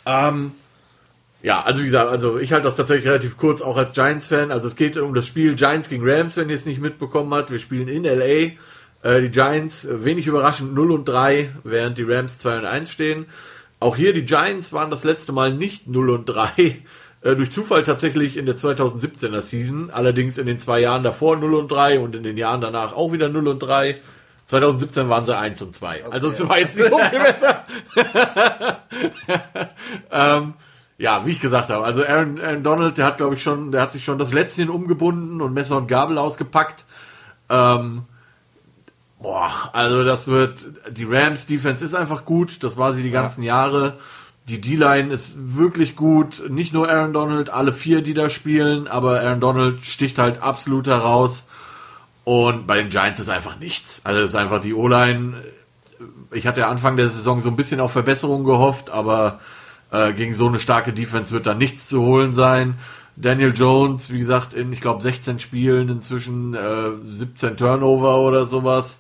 Ähm, ja, also wie gesagt, also ich halte das tatsächlich relativ kurz, auch als Giants-Fan. Also es geht um das Spiel Giants gegen Rams, wenn ihr es nicht mitbekommen habt. Wir spielen in LA. Äh, die Giants, äh, wenig überraschend, 0 und 3, während die Rams 2 und 1 stehen. Auch hier, die Giants waren das letzte Mal nicht 0 und 3. Äh, durch Zufall tatsächlich in der 2017er Season. Allerdings in den zwei Jahren davor 0 und 3 und in den Jahren danach auch wieder 0 und 3. 2017 waren sie 1 und 2. Also es war jetzt nicht so viel besser. ähm, ja, wie ich gesagt habe, also Aaron, Aaron Donald, der hat, glaube ich, schon, der hat sich schon das Lätzchen umgebunden und Messer und Gabel ausgepackt. Ähm, boah, also das wird, die Rams Defense ist einfach gut, das war sie die ganzen Jahre. Die D-Line ist wirklich gut, nicht nur Aaron Donald, alle vier, die da spielen, aber Aaron Donald sticht halt absolut heraus. Und bei den Giants ist einfach nichts. Also es ist einfach die O-Line. Ich hatte ja Anfang der Saison so ein bisschen auf Verbesserung gehofft, aber äh, gegen so eine starke Defense wird da nichts zu holen sein. Daniel Jones, wie gesagt, in, ich glaube, 16 Spielen inzwischen äh, 17 Turnover oder sowas.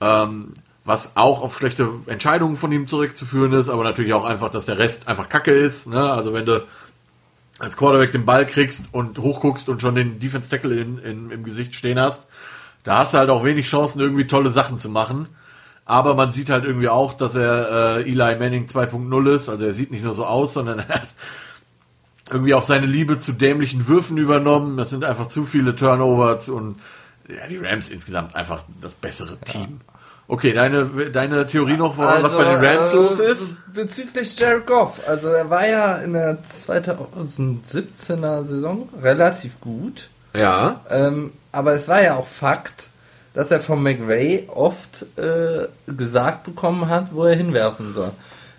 Ähm, was auch auf schlechte Entscheidungen von ihm zurückzuführen ist, aber natürlich auch einfach, dass der Rest einfach Kacke ist. Ne? Also wenn du als Quarterback den Ball kriegst und hochguckst und schon den Defense Tackle in, in, im Gesicht stehen hast, da hast du halt auch wenig Chancen, irgendwie tolle Sachen zu machen. Aber man sieht halt irgendwie auch, dass er äh, Eli Manning 2.0 ist. Also er sieht nicht nur so aus, sondern er hat irgendwie auch seine Liebe zu dämlichen Würfen übernommen. Das sind einfach zu viele Turnovers und ja, die Rams insgesamt einfach das bessere Team. Okay, deine, deine Theorie noch, was Also, bei den Rams äh, los ist? Bezüglich Jared Goff. Also er war ja in der 2017er Saison relativ gut. Ja. Ähm, aber es war ja auch Fakt, dass er von McVay oft äh, gesagt bekommen hat, wo er hinwerfen soll.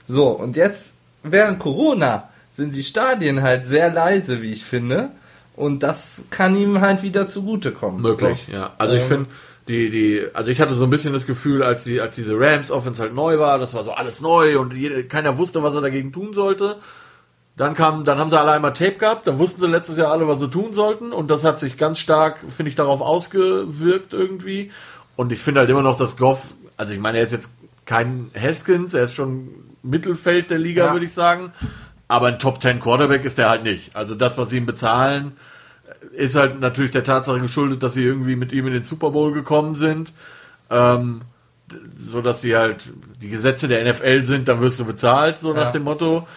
So, und jetzt während Corona sind die Stadien halt sehr leise, wie ich finde. Und das kann ihm halt wieder zugutekommen. Möglich, so. ja. Also ich Ähm, finde, die, die, also ich hatte so ein bisschen das Gefühl, als die, als diese Rams Offense halt neu war, das war so alles neu und jeder, keiner wusste, was er dagegen tun sollte. Dann kam, dann haben sie alle einmal Tape gehabt, dann wussten sie letztes Jahr alle, was sie tun sollten und das hat sich ganz stark, finde ich, darauf ausgewirkt irgendwie. Und ich finde halt immer noch, dass Goff, also ich meine, er ist jetzt kein Haskins, er ist schon Mittelfeld der Liga, Ja. würde ich sagen. Aber ein Top 10 Quarterback ist er halt nicht. Also das, was sie ihm bezahlen, ist halt natürlich der Tatsache geschuldet, dass sie irgendwie mit ihm in den Super Bowl gekommen sind. Ähm, so dass sie halt die Gesetze der NFL sind, dann wirst du bezahlt, so nach Ja. dem Motto.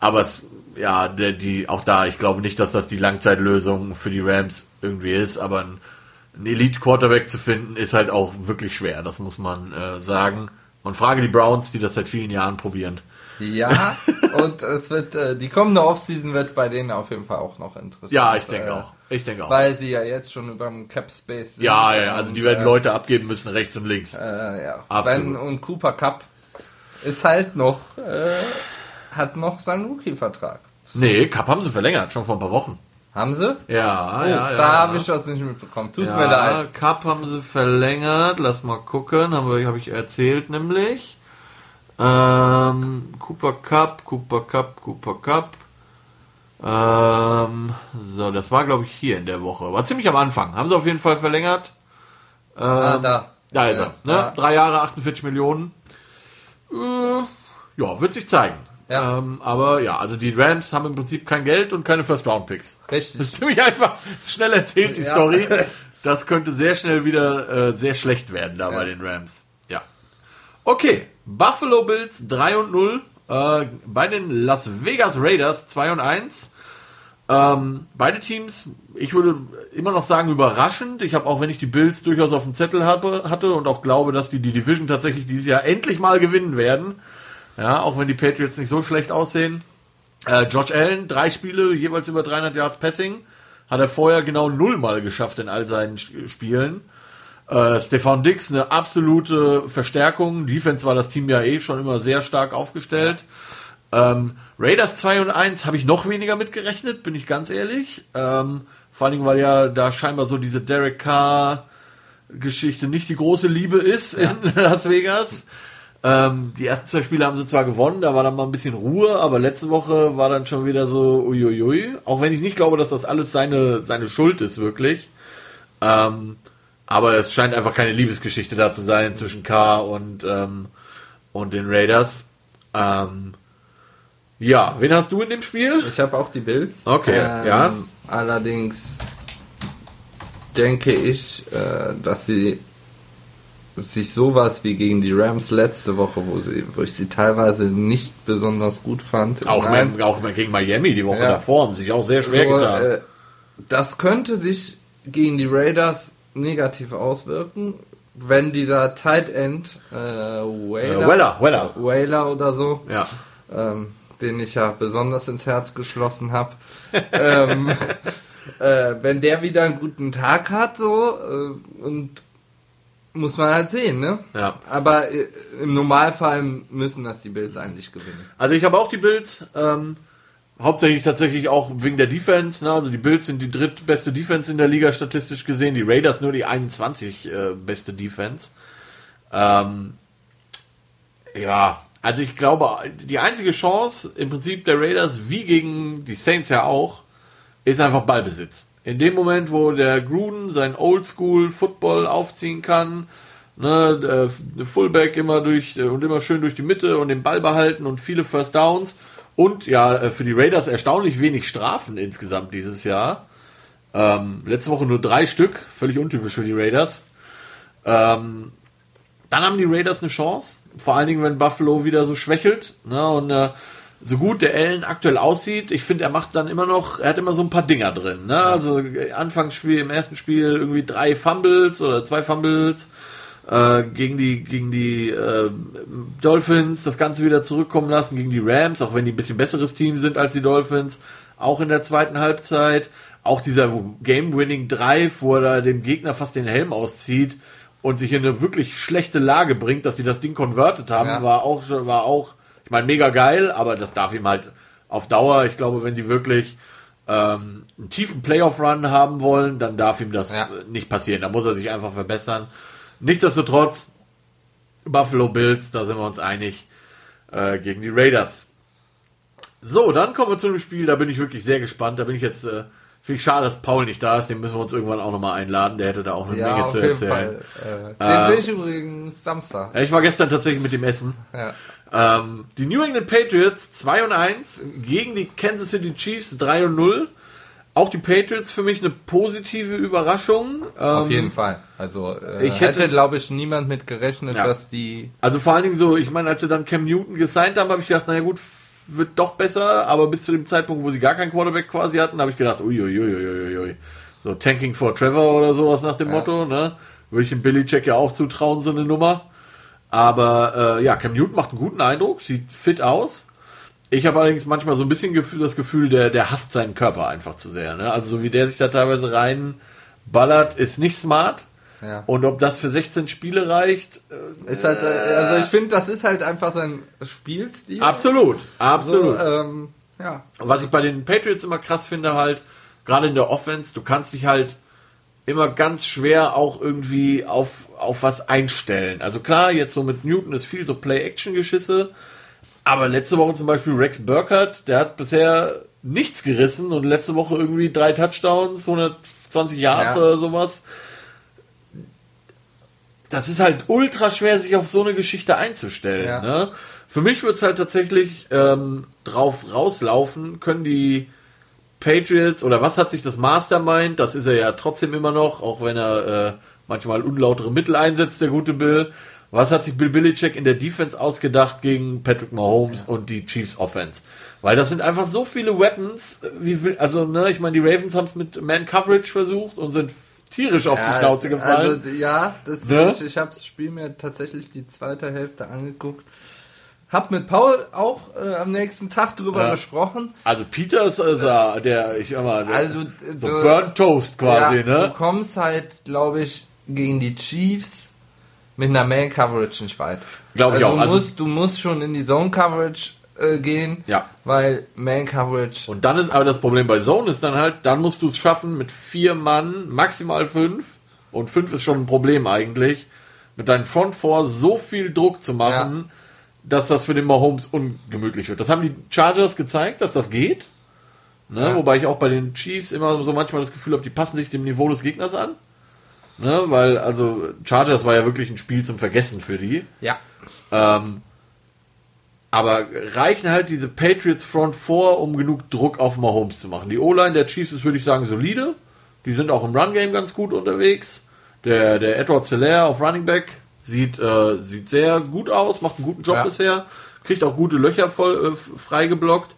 Aber es, ja, der, die, auch da, ich glaube nicht, dass das die Langzeitlösung für die Rams irgendwie ist, aber ein, ein Elite-Quarterback zu finden, ist halt auch wirklich schwer, das muss man äh, sagen. Und frage die Browns, die das seit vielen Jahren probieren. Ja, und es wird, äh, die kommende Offseason wird bei denen auf jeden Fall auch noch interessant. Ja, ich denke äh, auch. Ich denke auch. Weil sie ja jetzt schon über dem Cap Space sind. ja, ja, also die werden äh, Leute abgeben müssen, rechts und links. Äh, ja. Absolut. Ben und Cooper Cup ist halt noch, äh, hat noch seinen Rookie-Vertrag. Nee, Cup haben sie verlängert, schon vor ein paar Wochen. Haben sie? Ja, Oh, ja, ja. da habe ich was nicht mitbekommen. Tut ja, mir leid. Cup haben sie verlängert. Lass mal gucken. Habe hab ich erzählt nämlich. Ähm, Cooper Cup, Cooper Cup, Cooper Cup. Ähm, so, das war glaube ich hier in der Woche. War ziemlich am Anfang. Haben sie auf jeden Fall verlängert. Ähm, Ah, da. Da ist er. Ne? Ja. Drei Jahre, 48 Millionen. Äh, ja, wird sich zeigen. Ja. Ähm, aber ja, also die Rams haben im Prinzip kein Geld und keine First-Round-Picks. Richtig. Das ist ziemlich einfach. Ist schnell erzählt, die Ja. Story. Das könnte sehr schnell wieder äh, sehr schlecht werden da Ja. bei den Rams. Ja. Okay. Buffalo Bills 3 und 0. Äh, bei den Las Vegas Raiders 2 und 1. Ähm, beide Teams, ich würde immer noch sagen, überraschend. Ich habe auch, wenn ich die Bills durchaus auf dem Zettel habe, hatte und auch glaube, dass die die Division tatsächlich dieses Jahr endlich mal gewinnen werden. Ja, auch wenn die Patriots nicht so schlecht aussehen. Äh, Josh Allen, drei Spiele, jeweils über 300 Yards Passing. Hat er vorher genau nullmal geschafft in all seinen Spielen. Äh, Stefan Dix, eine absolute Verstärkung. Defense war das Team ja eh schon immer sehr stark aufgestellt. Ähm, Raiders 2 und 1 habe ich noch weniger mitgerechnet, bin ich ganz ehrlich. Ähm, vor allen Dingen, weil ja da scheinbar so diese Derek Carr Geschichte nicht die große Liebe ist in Las Vegas. Ähm, die ersten zwei Spiele haben sie zwar gewonnen, da war dann mal ein bisschen Ruhe, aber letzte Woche war dann schon wieder so uiuiui. Auch wenn ich nicht glaube, dass das alles seine, seine Schuld ist, wirklich. Ähm, aber es scheint einfach keine Liebesgeschichte da zu sein zwischen Carr und, ähm, und den Raiders. Ähm, ja, wen hast du in dem Spiel? Ich habe auch die Bills. Okay, ja. Allerdings denke ich, äh, dass sie sich sowas wie gegen die Rams letzte Woche, wo, sie, wo ich sie teilweise nicht besonders gut fand. Auch, mal, auch gegen Miami die Woche Ja. davor haben sich auch sehr schwer so, getan. äh, das könnte sich gegen die Raiders negativ auswirken, wenn dieser Tight End äh, Whaler, Äh, Weller, Weller. Whaler oder so, ja. ähm, den ich ja besonders ins Herz geschlossen habe, ähm, äh, wenn der wieder einen guten Tag hat, so äh, und muss man halt sehen, ne? Ja. Aber äh, im Normalfall müssen das die Bills eigentlich gewinnen. Also ich habe auch die Bills, ähm, hauptsächlich tatsächlich auch wegen der Defense. Ne? Also die Bills sind die drittbeste Defense in der Liga statistisch gesehen, die Raiders nur die 21 äh, beste Defense. Ähm, ja, also ich glaube, die einzige Chance im Prinzip der Raiders, wie gegen die Saints ja auch, ist einfach Ballbesitz. In dem Moment, wo der Gruden sein Oldschool Football aufziehen kann, ne, Fullback immer durch und immer schön durch die Mitte und den Ball behalten und viele First Downs Und ja, äh, für die Raiders erstaunlich wenig Strafen insgesamt dieses Jahr. Ähm, letzte Woche nur drei Stück, völlig untypisch für die Raiders. Ähm, dann haben die Raiders eine Chance, vor allen Dingen, wenn Buffalo wieder so schwächelt. Ne? Und äh, so gut der Allen aktuell aussieht, ich finde, er macht dann immer noch, er hat immer so ein paar Dinger drin. Ne? Also äh, Anfangsspiel, im ersten Spiel irgendwie drei Fumbles oder zwei Fumbles äh, gegen die gegen die äh, Dolphins, das Ganze wieder zurückkommen lassen gegen die Rams, auch wenn die ein bisschen besseres Team sind als die Dolphins, auch in der zweiten Halbzeit. Auch dieser Game-Winning Drive, wo er da dem Gegner fast den Helm auszieht und sich in eine wirklich schlechte Lage bringt, dass sie das Ding converted haben, Ja. war auch war auch, ich meine, mega geil, aber das darf ihm halt auf Dauer, ich glaube, wenn die wirklich ähm, einen tiefen Playoff-Run haben wollen, dann darf ihm das Ja. nicht passieren. Da muss er sich einfach verbessern. Nichtsdestotrotz, Buffalo Bills, da sind wir uns einig, äh, gegen die Raiders. So, dann kommen wir zu einem Spiel, da bin ich wirklich sehr gespannt. Da bin ich jetzt, äh, finde ich schade, dass Paul nicht da ist. Den müssen wir uns irgendwann auch nochmal einladen. Der hätte da auch eine Ja, Menge zu erzählen. Äh, den Äh, sehe ich übrigens Samstag. Ich war gestern tatsächlich mit dem Essen. Ja. Ähm, die New England Patriots 2 und 1 gegen die Kansas City Chiefs 3 und 0. Auch die Patriots für mich eine positive Überraschung. Auf Ähm, jeden Fall. Also äh, ich hätte- hätte, glaube ich, niemand mit gerechnet, Ja. dass die. Also vor allen Dingen so, ich meine, als sie dann Cam Newton gesigned haben, habe ich gedacht, naja gut, wird doch besser, aber bis zu dem Zeitpunkt, wo sie gar keinen Quarterback quasi hatten, habe ich gedacht, uiuiuiuiui. So Tanking for Trevor oder sowas nach dem Ja. Motto, ne? Würde ich dem Billy Check ja auch zutrauen, so eine Nummer. Aber äh, ja, Cam Newton macht einen guten Eindruck, sieht fit aus. Ich habe allerdings manchmal so ein bisschen Gefühl, das Gefühl, der, der hasst seinen Körper einfach zu sehr. Ne? Also so wie der sich da teilweise reinballert, ist nicht smart. Ja. Und ob das für 16 Spiele reicht, Ist halt, äh, also ich finde, das ist halt einfach sein Spielstil. Absolut, So, absolut. ähm, ja. Was ich bei den Patriots immer krass finde, halt, gerade in der Offense, du kannst dich halt immer ganz schwer auch irgendwie auf, auf was einstellen. Also klar, jetzt so mit Newton ist viel so Play-Action-Geschisse, aber letzte Woche zum Beispiel Rex Burkhardt, der hat bisher nichts gerissen und letzte Woche irgendwie drei Touchdowns, 120 Yards Ja. oder sowas. Das ist halt ultra schwer, sich auf so eine Geschichte einzustellen. Ja. Ne? Für mich wird es halt tatsächlich ähm, drauf rauslaufen, können die Patriots oder was hat sich das Mastermind, das ist er ja trotzdem immer noch, auch wenn er äh, manchmal unlautere Mittel einsetzt, der gute Bill. Was hat sich Bill Belichick in der Defense ausgedacht gegen Patrick Mahomes und die Chiefs Offense? Weil das sind einfach so viele Weapons, wie will, also ne, ich meine, die Ravens haben es mit Man Coverage versucht und sind tierisch auf die Ja, Schnauze gefallen. Also, ja, das Ne? ich, ich habe das Spiel mir tatsächlich die zweite Hälfte angeguckt. Hab mit Paul auch äh, am nächsten Tag drüber Ja. gesprochen. Also Peter ist also der, ich sag mal, der, Also, so so- Burnt Toast quasi, ja, ne? Du kommst halt, glaube ich, gegen die Chiefs mit einer Man Coverage nicht weit. Glaub ich also auch. Du, Also- musst, du musst schon in die Zone Coverage äh, gehen, Ja. weil Man Coverage. Und dann ist aber das Problem bei Zone ist dann halt, dann musst du es schaffen mit vier Mann, maximal fünf. Und fünf ist schon ein Problem eigentlich, mit deinem Front Four so viel Druck zu machen, dass das für den Mahomes ungemütlich wird. Das haben die Chargers gezeigt, dass das geht. Ne? Ja. Wobei ich auch bei den Chiefs immer so manchmal das Gefühl habe, die passen sich dem Niveau des Gegners an. Ne? Weil, also, Chargers war ja wirklich ein Spiel zum Vergessen für die. Ja. Ähm, aber reichen halt diese Patriots Front vor, um genug Druck auf Mahomes zu machen. Die O-Line der Chiefs ist, würde ich sagen, solide. Die sind auch im Run-Game ganz gut unterwegs. Der, der Edward Cellaire auf Running Back sieht, äh, sieht sehr gut aus, macht einen guten Job Ja. bisher, kriegt auch gute Löcher voll äh, freigeblockt.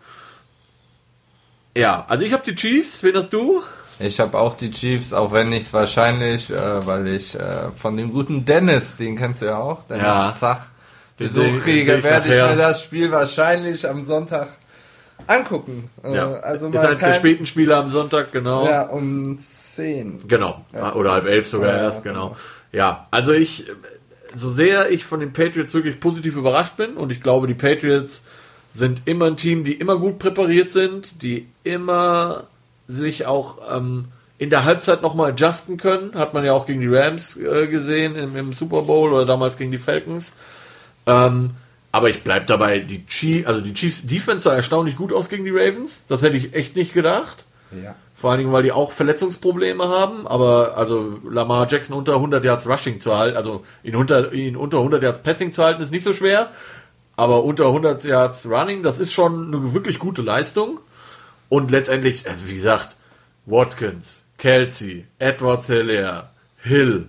Ja, also ich habe die Chiefs, wen hast du? Ich habe auch die Chiefs, auch wenn ich es wahrscheinlich, äh, weil ich äh, von dem guten Dennis, den kennst du ja auch, Dennis Ja. Zach, Besuch kriege, ich werde ich mir das Spiel wahrscheinlich am Sonntag angucken. Äh, Ja, also ist mal eines der späten Spiele am Sonntag, genau. Ja, um 10. Genau. Oder halb elf sogar Ja, ja, erst, genau. Ja, also ich, so sehr ich von den Patriots wirklich positiv überrascht bin und ich glaube, die Patriots sind immer ein Team, die immer gut präpariert sind, die immer sich auch ähm, in der Halbzeit nochmal adjusten können. Hat man ja auch gegen die Rams äh, gesehen im, im Super Bowl oder damals gegen die Falcons. Ähm, aber ich bleib dabei, die Chiefs, also die Chiefs Defense sah erstaunlich gut aus gegen die Ravens. Das hätte ich echt nicht gedacht. Ja. Vor allen Dingen, weil die auch Verletzungsprobleme haben, aber also Lamar Jackson unter 100 Yards Rushing zu halten, also ihn unter, ihn unter 100 Yards Passing zu halten, ist nicht so schwer. aber unter 100 Yards Running, das ist schon eine wirklich gute Leistung. Und letztendlich, also wie gesagt, Watkins, Kelsey, Edwards Hilaire, Hill,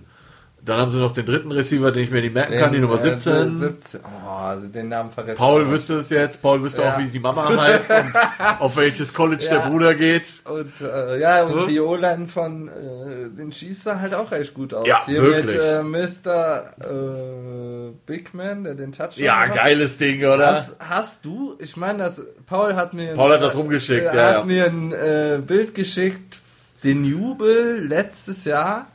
dann haben sie noch den dritten Receiver, den ich mir nicht merken kann, die Nummer 17. Äh, 17. Oh, also den Namen vergessen. Paul wüsste es jetzt. Paul wüsste Ja. auch, wie die Mama heißt und auf welches College der Ja. Bruder geht. Und äh, ja, und Hm? die O-Line von äh, den Chiefs sah halt auch echt gut aus. Ja, Hier wirklich. mit äh, Mr. Äh, Big Man, der den Touchdown Ja, gemacht geiles Ding, oder? Hast, hast du, ich meine, das, Paul hat mir, Paul hat das rumgeschickt, äh, hat ja. mir ein Bild geschickt, den Jubel letztes Jahr,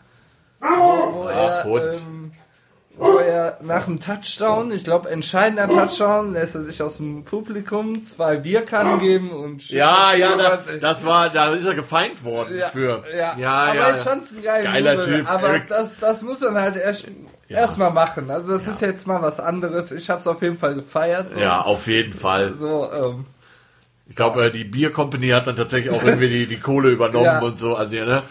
wo, wo Ach, er, Hund. ähm, wo er nach dem Touchdown, ich glaube entscheidender Touchdown, lässt er sich aus dem Publikum zwei Bierkannen geben und Ja, ja, da, das, das war, da ist er gefeind worden ja, für. ja, ja, aber ja, ich ja. fand's ein geiler Geiler Typ, Aber Eric. das, das muss man halt erst erstmal machen. Also das ist jetzt mal was anderes. Ich hab's auf jeden Fall gefeiert. So. Ja, auf jeden Fall. So, ähm, Ich glaube, äh, die Beer Company hat dann tatsächlich auch irgendwie die, die Kohle übernommen Ja. und so. Also, ja, ne?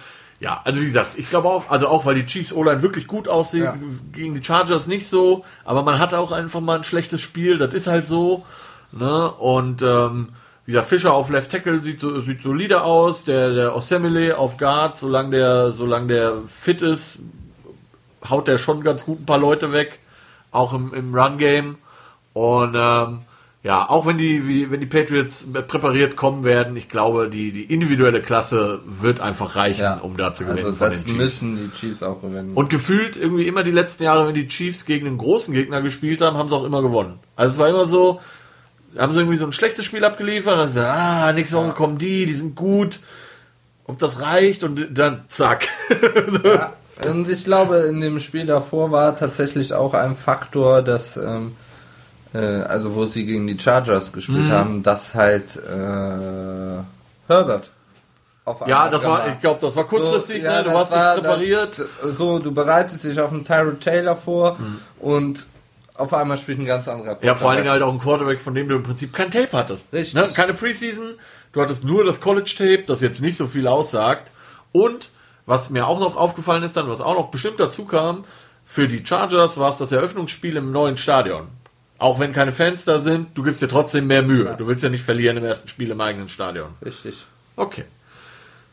Ja, also wie gesagt, ich glaube auch, also auch weil die Chiefs O-Line wirklich gut aussehen, Ja. gegen die Chargers nicht so, aber man hatte auch einfach mal ein schlechtes Spiel, das ist halt so. Ne? Und ähm, wie gesagt, Fischer auf Left Tackle sieht, so, sieht solide aus, der, der Osemele auf Guard, solange der, solange der fit ist, haut der schon ganz gut ein paar Leute weg, auch im, im Run-Game. Und ähm, ja, auch wenn die, wie, wenn die Patriots präpariert kommen werden, ich glaube, die, die individuelle Klasse wird einfach reichen, ja. um da zu gewinnen Also das müssen die Chiefs auch gewinnen. Und gefühlt irgendwie immer die letzten Jahre, wenn die Chiefs gegen einen großen Gegner gespielt haben, haben sie auch immer gewonnen. Also es war immer so, haben sie irgendwie so ein schlechtes Spiel abgeliefert, dann gesagt, ah, nächste Woche kommen die, die sind gut, ob das reicht und dann zack. so. ja. Und ich glaube, in dem Spiel davor war tatsächlich auch ein Faktor, dass, ähm, äh, also wo sie gegen die Chargers Mhm. gespielt haben, dass halt äh, Herbert auf Ja, das war, ich glaube, das war kurzfristig, ja, ne? du warst war nicht präpariert. So, du bereitest dich auf einen Tyrod Taylor vor Mhm. und auf einmal spielt ein ganz anderer Ja, vor allen Dingen Quarterback. halt auch ein Quarterback, von dem du im Prinzip kein Tape hattest. Richtig. Ne? Keine Preseason, du hattest nur das College-Tape, das jetzt nicht so viel aussagt. Und was mir auch noch aufgefallen ist dann, was auch noch bestimmt dazu kam, für die Chargers war es das Eröffnungsspiel im neuen Stadion. Auch wenn keine Fans da sind, du gibst dir trotzdem mehr Mühe. Du willst ja nicht verlieren im ersten Spiel im eigenen Stadion. Richtig. Okay.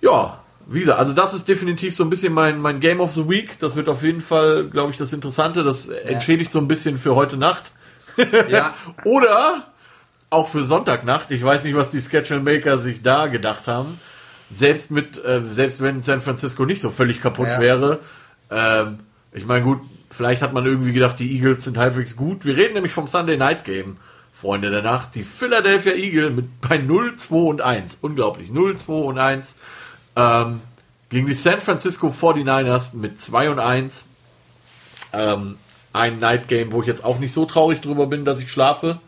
Ja, wie gesagt, also das ist definitiv so ein bisschen mein, mein Game of the Week. Das wird auf jeden Fall, glaube ich, das Interessante. Das entschädigt so ein bisschen für heute Nacht. Ja, Oder auch für Sonntagnacht. Ich weiß nicht, was die Schedule Maker sich da gedacht haben. Selbst mit, äh, selbst wenn San Francisco nicht so völlig kaputt Ja. wäre. Ähm, ich meine, gut, vielleicht hat man irgendwie gedacht, die Eagles sind halbwegs gut. Wir reden nämlich vom Sunday Night Game, Freunde der Nacht. Die Philadelphia Eagle mit bei 0, 2 und 1. Unglaublich. 0, 2 und 1. Ähm, gegen die San Francisco 49ers mit 2 und 1. Ähm, ein Night Game, wo ich jetzt auch nicht so traurig drüber bin, dass ich schlafe.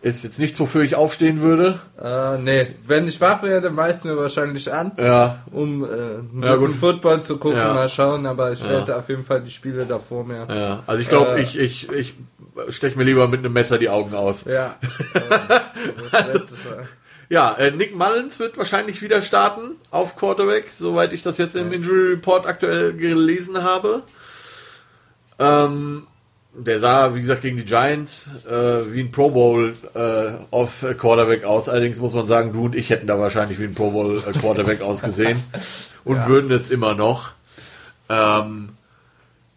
Ist jetzt nichts, wofür ich aufstehen würde. äh, nee, wenn ich wach werde, meist mir wahrscheinlich an, Ja, um äh, ein Ja, bisschen gut. Football zu gucken, Ja. mal schauen, aber ich werde auf jeden Fall die Spiele davor mir. ja. Also ich glaube, Äh. ich, ich, ich stech mir lieber mit einem Messer die Augen aus. Ja. Also- äh, Ja, äh, Nick Mullins wird wahrscheinlich wieder starten auf Quarterback, soweit ich das jetzt im Injury Report aktuell gelesen habe. Ähm, der sah, wie gesagt, gegen die Giants äh, wie ein Pro Bowl äh, auf Quarterback aus. Allerdings muss man sagen, du und ich hätten da wahrscheinlich wie ein Pro Bowl äh, Quarterback ausgesehen und würden es immer noch. Ähm,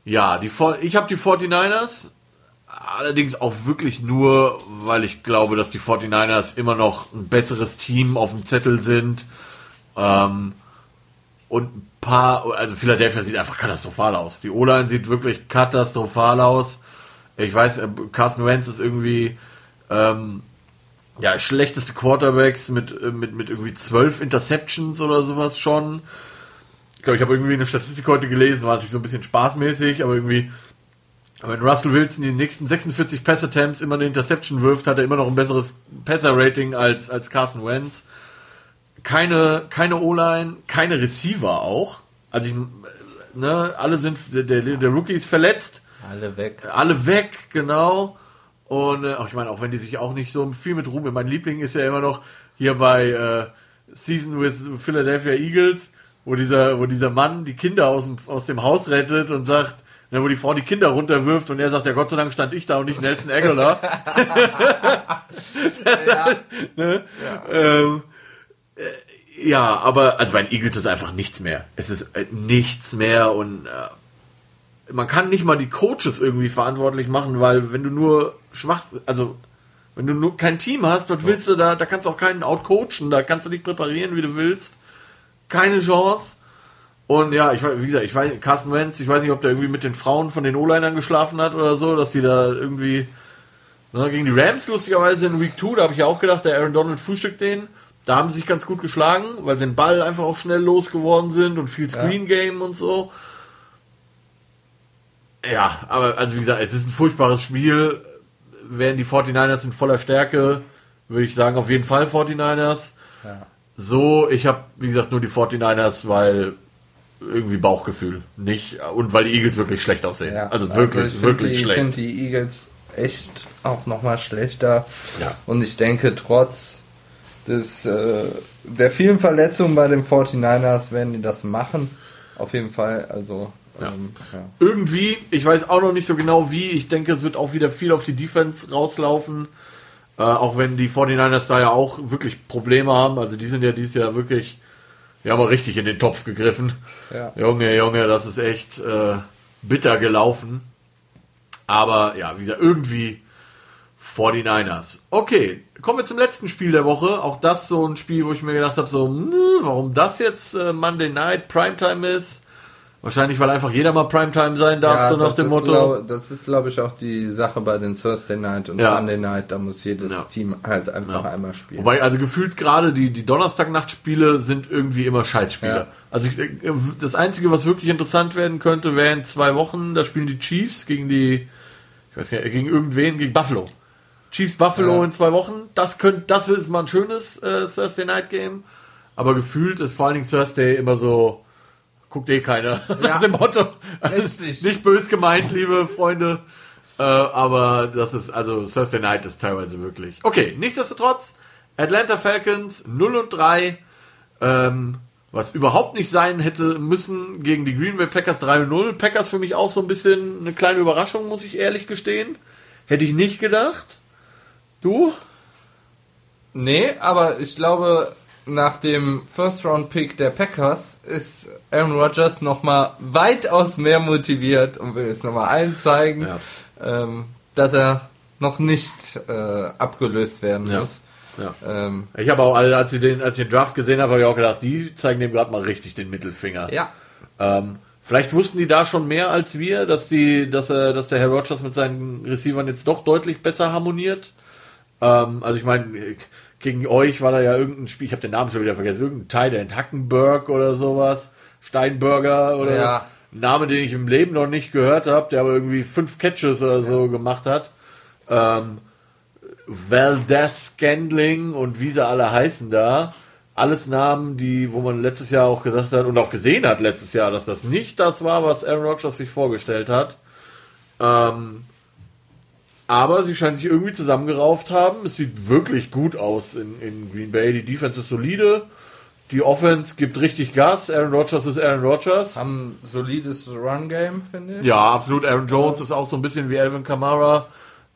ja, die, ich habe die 49ers, allerdings auch wirklich nur, weil ich glaube, dass die 49ers immer noch ein besseres Team auf dem Zettel sind. Ähm, und ein paar, also Philadelphia sieht einfach katastrophal aus. Die O-Line sieht wirklich katastrophal aus. Ich weiß, äh, Carson Wentz ist irgendwie ähm, ja schlechteste Quarterbacks mit, äh, mit, mit irgendwie zwölf Interceptions oder sowas schon. Ich glaube, ich habe irgendwie eine Statistik heute gelesen, war natürlich so ein bisschen spaßmäßig, aber irgendwie, wenn Russell Wilson die nächsten 46 Pass-Attempts immer eine Interception wirft, hat er immer noch ein besseres Passer-Rating als, als Carson Wentz. Keine, keine O-Line, keine Receiver auch. Also ich, ne, alle sind, der, der, der Rookie ist verletzt alle weg. alle weg, genau. Und äh, auch ich meine, auch wenn die sich auch nicht so viel mit Ruhm, mein Liebling ist ja immer noch hier bei äh, Season with Philadelphia Eagles, wo dieser, wo dieser Mann die Kinder aus dem, aus dem Haus rettet und sagt, ne, wo die Frau die Kinder runterwirft und er sagt, ja Gott sei Dank stand ich da und nicht Nelson Aguilar. ja. ne? ähm, äh, ja, aber also bei den Eagles ist einfach nichts mehr. Es ist äh, nichts mehr und äh, man kann nicht mal die Coaches irgendwie verantwortlich machen, weil wenn du nur schwach, also wenn du nur kein Team hast, was willst du da, da kannst du auch keinen outcoachen, da kannst du dich präparieren, wie du willst. Keine Chance. Und ja, ich weiß, wie gesagt, ich weiß, Carsten Wentz, ich weiß nicht, ob der irgendwie mit den Frauen von den O-Linern geschlafen hat oder so, dass die da irgendwie ne, gegen die Rams lustigerweise in Week 2, da habe ich ja auch gedacht, der Aaron Donald frühstückt den. Da haben sie sich ganz gut geschlagen, weil sie den Ball einfach auch schnell losgeworden sind und viel Screen Game und so. Ja, aber also wie gesagt, es ist ein furchtbares Spiel. Wären die 49ers in voller Stärke, würde ich sagen, auf jeden Fall 49ers. Ja. So, ich habe, wie gesagt, nur die 49ers, weil irgendwie Bauchgefühl. Nicht, und weil die Eagles wirklich schlecht aussehen. Ja, also wirklich, ich find wirklich die, Ich schlecht. finde die Eagles echt auch nochmal schlechter. Ja. Und ich denke, trotz des, äh, der vielen Verletzungen bei den 49ers werden die das machen. Auf jeden Fall. Also, ähm, ja. irgendwie, ich weiß auch noch nicht so genau wie, ich denke, es wird auch wieder viel auf die Defense rauslaufen. Äh, auch wenn die 49ers da ja auch wirklich Probleme haben. Also die sind ja dieses Jahr wirklich, die haben mal richtig in den Topf gegriffen. Ja. Junge, Junge, das ist echt äh, bitter gelaufen. Aber ja, wie gesagt, irgendwie 49ers. Okay, kommen wir zum letzten Spiel der Woche. Auch das so ein Spiel, wo ich mir gedacht habe, so, hm, warum das jetzt äh, Monday Night Primetime ist. Wahrscheinlich, weil einfach jeder mal Primetime sein darf, Ja, so nach dem ist Motto. Glaub, das ist, glaube ich, auch die Sache bei den Thursday Night und Ja. Sunday Night. Da muss jedes Ja. Team halt einfach einmal spielen. Wobei, also gefühlt gerade die, die Donnerstagnachtspiele sind irgendwie immer Scheißspiele. Also ich, das Einzige, was wirklich interessant werden könnte, wäre in zwei Wochen, da spielen die Chiefs gegen die, ich weiß gar nicht, gegen irgendwen, gegen Buffalo. Chiefs Buffalo in zwei Wochen, das könnte, das ist mal ein schönes äh, Thursday Night Game. Aber gefühlt ist vor allen Dingen Thursday immer so, guckt eh keiner. Ja. Nach dem Motto. Also Richtig. Nicht bös gemeint, liebe Freunde. Äh, aber das ist, also Thursday Night ist teilweise wirklich. Okay, nichtsdestotrotz, Atlanta Falcons 0 und 3, ähm, was überhaupt nicht sein hätte müssen gegen die Green Bay Packers 3 und 0. Packers für mich auch so ein bisschen eine kleine Überraschung, muss ich ehrlich gestehen. Hätte ich nicht gedacht. Du? Nee, aber ich glaube, nach dem First-Round-Pick der Packers ist Aaron Rodgers nochmal weitaus mehr motiviert und will jetzt nochmal allen zeigen, Ja. ähm, dass er noch nicht äh, abgelöst werden Ja. muss. Ja. Ähm, Ich habe auch, also als ich den, als ich den Draft gesehen habe, habe ich auch gedacht, die zeigen dem gerade mal richtig den Mittelfinger. ja. Ähm, vielleicht wussten die da schon mehr als wir, dass die, dass er, dass der Herr Rogers mit seinen Receivern jetzt doch deutlich besser harmoniert. Ähm, also ich meine, gegen euch war da ja irgendein Spiel, ich habe den Namen schon wieder vergessen, irgendein Thailand, Hackenberg oder sowas, Steinburger oder Ja. ein Name, den ich im Leben noch nicht gehört habe, der aber irgendwie fünf Catches oder so gemacht hat. Ähm, Valdez Scandling und wie sie alle heißen da. Alles Namen, die, wo man letztes Jahr auch gesagt hat und auch gesehen hat letztes Jahr, dass das nicht das war, was Aaron Rodgers sich vorgestellt hat. Ähm, aber sie scheinen sich irgendwie zusammengerauft haben. Es sieht wirklich gut aus in, in Green Bay. Die Defense ist solide. Die Offense gibt richtig Gas. Aaron Rodgers ist Aaron Rodgers. Haben ein solides Run-Game, finde ich. Ja, absolut. Aaron Jones ist auch so ein bisschen wie Alvin Kamara.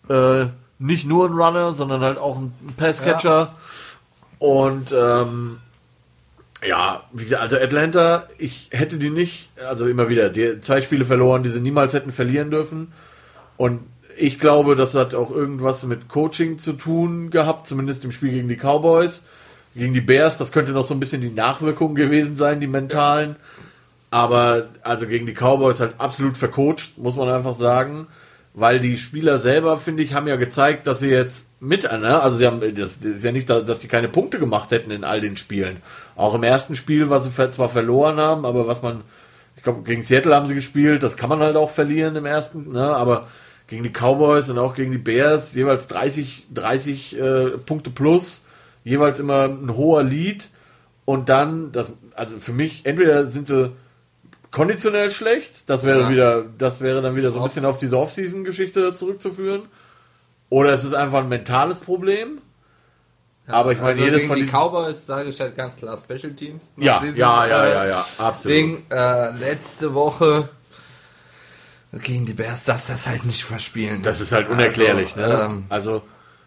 Äh, nicht nur ein Runner, sondern halt auch ein Passcatcher. Und ähm, ja, wie gesagt, also Atlanta, ich hätte die nicht, also immer wieder, die zwei Spiele verloren, die sie niemals hätten verlieren dürfen. Und ich glaube, das hat auch irgendwas mit Coaching zu tun gehabt, zumindest im Spiel gegen die Cowboys. Gegen die Bears, das könnte noch so ein bisschen die Nachwirkungen gewesen sein, die mentalen. Aber also gegen die Cowboys halt absolut vercoacht, muss man einfach sagen. Weil die Spieler selber, finde ich, haben ja gezeigt, dass sie jetzt mit, ne? also sie haben, das, ist ja nicht, dass die keine Punkte gemacht hätten in all den Spielen. Auch im ersten Spiel, was sie zwar verloren haben, aber was man, ich glaube, gegen Seattle haben sie gespielt, das kann man halt auch verlieren im ersten, ne? aber gegen die Cowboys und auch gegen die Bears jeweils 30, 30 äh, Punkte plus, jeweils immer ein hoher Lead und dann, das, also für mich, entweder sind sie konditionell schlecht, das wäre Ja. wieder, das wäre dann wieder so ein bisschen auf diese Off-Season-Geschichte zurückzuführen. Oder es ist einfach ein mentales Problem. aber ich meine, also jedes gegen von die. Cowboys ich halt ganz klar Special Teams. Ja, ja, ja, ja, ja, absolut. Ding, äh, letzte Woche gegen die Bears darfst du das halt nicht verspielen. Das ist halt unerklärlich, Also, ne? ähm, Also,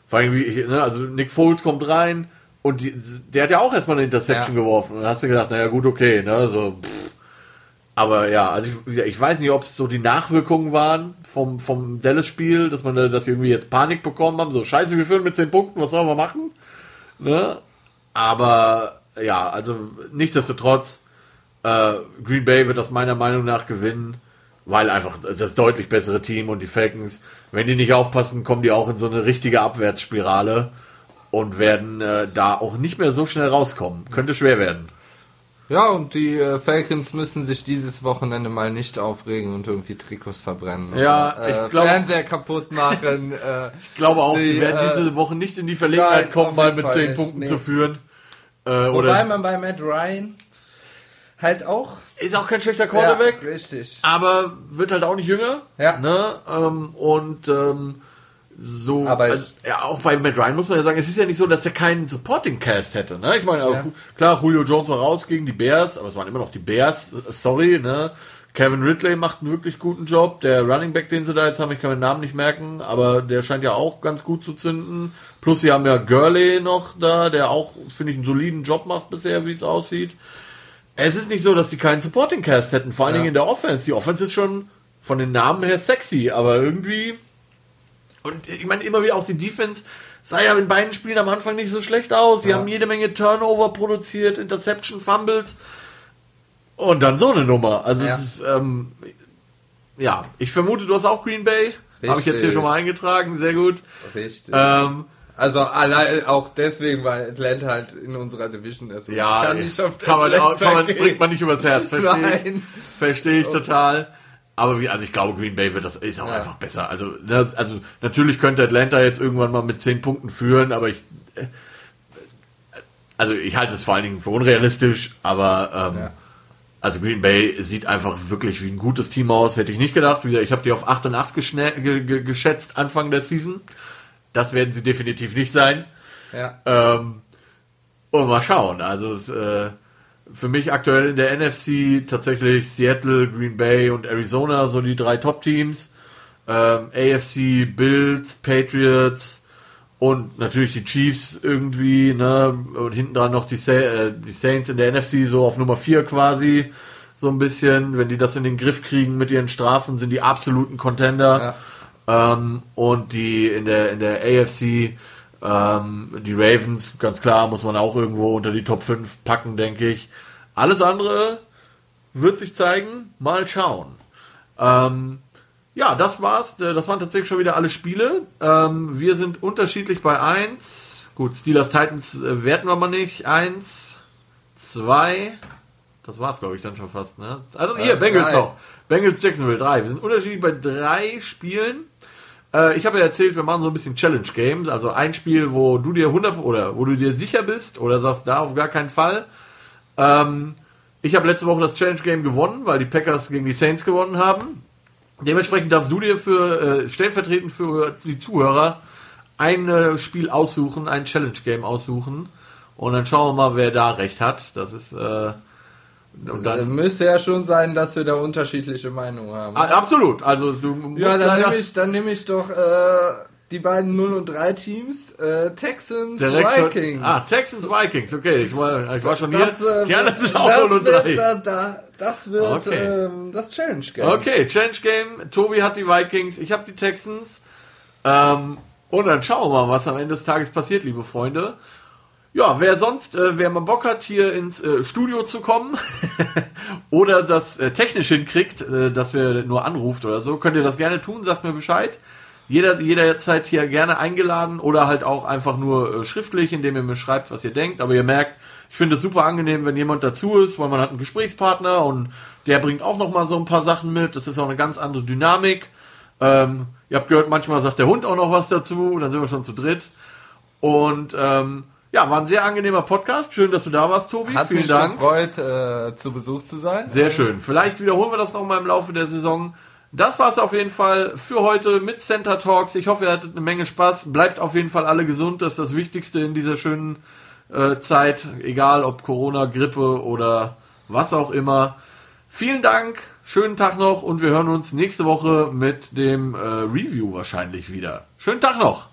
vor allem, wie ne? Also, Nick Foles kommt rein und die, der hat ja auch erstmal eine Interception Ja. geworfen. Und dann hast du gedacht, naja, gut, okay, ne? So, pff. Aber ja, also ich, ich weiß nicht, ob es so die Nachwirkungen waren vom, vom Dallas-Spiel, dass man da, dass sie irgendwie jetzt Panik bekommen haben, so scheiße, wir führen mit 10 Punkten, was sollen wir machen? Ne? Aber ja, also nichtsdestotrotz, äh, Green Bay wird das meiner Meinung nach gewinnen, weil einfach das deutlich bessere Team und die Falcons, wenn die nicht aufpassen, kommen die auch in so eine richtige Abwärtsspirale und werden äh, da auch nicht mehr so schnell rauskommen. Könnte schwer werden. Ja, und die äh, Falcons müssen sich dieses Wochenende mal nicht aufregen und irgendwie Trikots verbrennen. Ja, ich äh, glaub- Fernseher kaputt machen. äh, Ich glaube auch, Die, sie werden äh, diese Woche nicht in die Verlegenheit nein, kommen, mal mit Fall 10 nicht, Punkten nee. zu führen. Äh, wobei oder man bei Matt Ryan halt auch. ist auch kein schlechter Quarterback. Ja, richtig. aber wird halt auch nicht jünger. Ja. Ne? Ähm, und ähm, so, Aber also, ja, auch bei Matt Ryan muss man ja sagen, es ist ja nicht so, dass er keinen Supporting Cast hätte. Ne? Ich meine, Ja. klar, Julio Jones war raus gegen die Bears, aber es waren immer noch die Bears. Sorry, ne? Kevin Ridley macht einen wirklich guten Job. Der Running Back, den sie da jetzt haben, ich kann den Namen nicht merken, aber der scheint ja auch ganz gut zu zünden. Plus sie haben ja Gurley noch da, der auch, finde ich, einen soliden Job macht bisher, wie es aussieht. Es ist nicht so, dass die keinen Supporting Cast hätten, vor allen Ja. Dingen in der Offense. Die Offense ist schon von den Namen her sexy, aber irgendwie. Und ich meine, immer wieder auch die Defense sah ja in beiden Spielen am Anfang nicht so schlecht aus. Sie Ja. haben jede Menge Turnover produziert, Interception, Fumbles. Und dann so eine Nummer. Also Ja. es ist, ähm, ja, ich vermute, du hast auch Green Bay. Habe ich jetzt hier schon mal eingetragen, sehr gut. Richtig. Ähm, also allein auch deswegen, weil Atlanta halt in unserer Division ist. Und ja, kann nicht auf kann man, Atlanta kann man, bringt man nicht übers Herz, verstehe ich. Verstehe ich total. Aber wie, also ich glaube, Green Bay wird das ist auch Ja. einfach besser. Also, das, also natürlich könnte Atlanta jetzt irgendwann mal mit 10 Punkten führen, aber ich äh, also ich halte es vor allen Dingen für unrealistisch, aber ähm, Ja. also Green Bay sieht einfach wirklich wie ein gutes Team aus. Hätte ich nicht gedacht. Wie gesagt, ich habe die auf 8 und 8 geschnä- ge ge geschätzt Anfang der Season. Das werden sie definitiv nicht sein. Ja. Ähm, und mal schauen. Also äh, für mich aktuell in der NFC tatsächlich Seattle, Green Bay und Arizona, so die drei Top-Teams. Ähm, AFC, Bills, Patriots und natürlich die Chiefs irgendwie, ne? Und hinten dran noch die, Sa äh, die Saints in der NFC, so auf Nummer 4 quasi. So ein bisschen. Wenn die das in den Griff kriegen mit ihren Strafen, sind die absoluten Contender. Ähm, und die in der, in der AFC, ähm, die Ravens, ganz klar, muss man auch irgendwo unter die Top 5 packen, denke ich. Alles andere wird sich zeigen. Mal schauen. Ähm, ja, das war's. Äh, Das waren tatsächlich schon wieder alle Spiele. Ähm, wir sind unterschiedlich bei 1. Gut, Steelers Titans äh, werten wir mal nicht. 1, 2. Das war's, glaube ich, dann schon fast. Ne? Also hier, Äh, Bengals drei. noch. Bengals Jacksonville 3. Wir sind unterschiedlich bei drei Spielen. Äh, ich habe ja erzählt, wir machen so ein bisschen Challenge Games. Also ein Spiel, wo du dir 100 oder wo du dir sicher bist oder sagst, da auf gar keinen Fall. Ähm, ich habe letzte Woche das Challenge Game gewonnen, weil die Packers gegen die Saints gewonnen haben. Dementsprechend darfst du dir für äh, stellvertretend für die Zuhörer ein äh, Spiel aussuchen, ein Challenge Game aussuchen und dann schauen wir mal, wer da recht hat. Das ist äh, und dann Müsste ja schon sein, dass wir da unterschiedliche Meinungen haben. Ah, absolut. Also du musst ja, dann nehme ich, dann nehme ich doch äh, die beiden 0 und 3 Teams, äh, Texans, direkt Vikings. Ah, Texans Vikings. Okay, ich war ich war schon hier. das, äh, die anderen sind auch das 0 und wird, 3. da, da, das wird Okay. ähm, das Challenge Game. Okay, Challenge Game. Tobi hat die Vikings, ich habe die Texans. Ähm, und dann schauen wir mal, was am Ende des Tages passiert, liebe Freunde. Ja, wer sonst, äh, wer mal Bock hat, hier ins äh, Studio zu kommen oder das äh, technisch hinkriegt, äh, dass wir nur anruft oder so, könnt ihr das gerne tun, sagt mir Bescheid. Jeder, jederzeit hier gerne eingeladen oder halt auch einfach nur äh, schriftlich, indem ihr mir schreibt, was ihr denkt. Aber ihr merkt, ich finde es super angenehm, wenn jemand dazu ist, weil man hat einen Gesprächspartner und der bringt auch noch mal so ein paar Sachen mit. Das ist auch eine ganz andere Dynamik. Ähm, ihr habt gehört, manchmal sagt der Hund auch noch was dazu, dann sind wir schon zu dritt. Und ähm, ja, war ein sehr angenehmer Podcast. Schön, dass du da warst, Tobi. Hat Vielen mich Dank. gefreut, äh, zu Besuch zu sein. Sehr schön. Vielleicht wiederholen wir das noch mal im Laufe der Saison. Das war es auf jeden Fall für heute mit Center Talks. Ich hoffe, ihr hattet eine Menge Spaß. Bleibt auf jeden Fall alle gesund. Das ist das Wichtigste in dieser schönen äh, Zeit. Egal ob Corona, Grippe oder was auch immer. Vielen Dank. Schönen Tag noch und wir hören uns nächste Woche mit dem äh, Review wahrscheinlich wieder. Schönen Tag noch.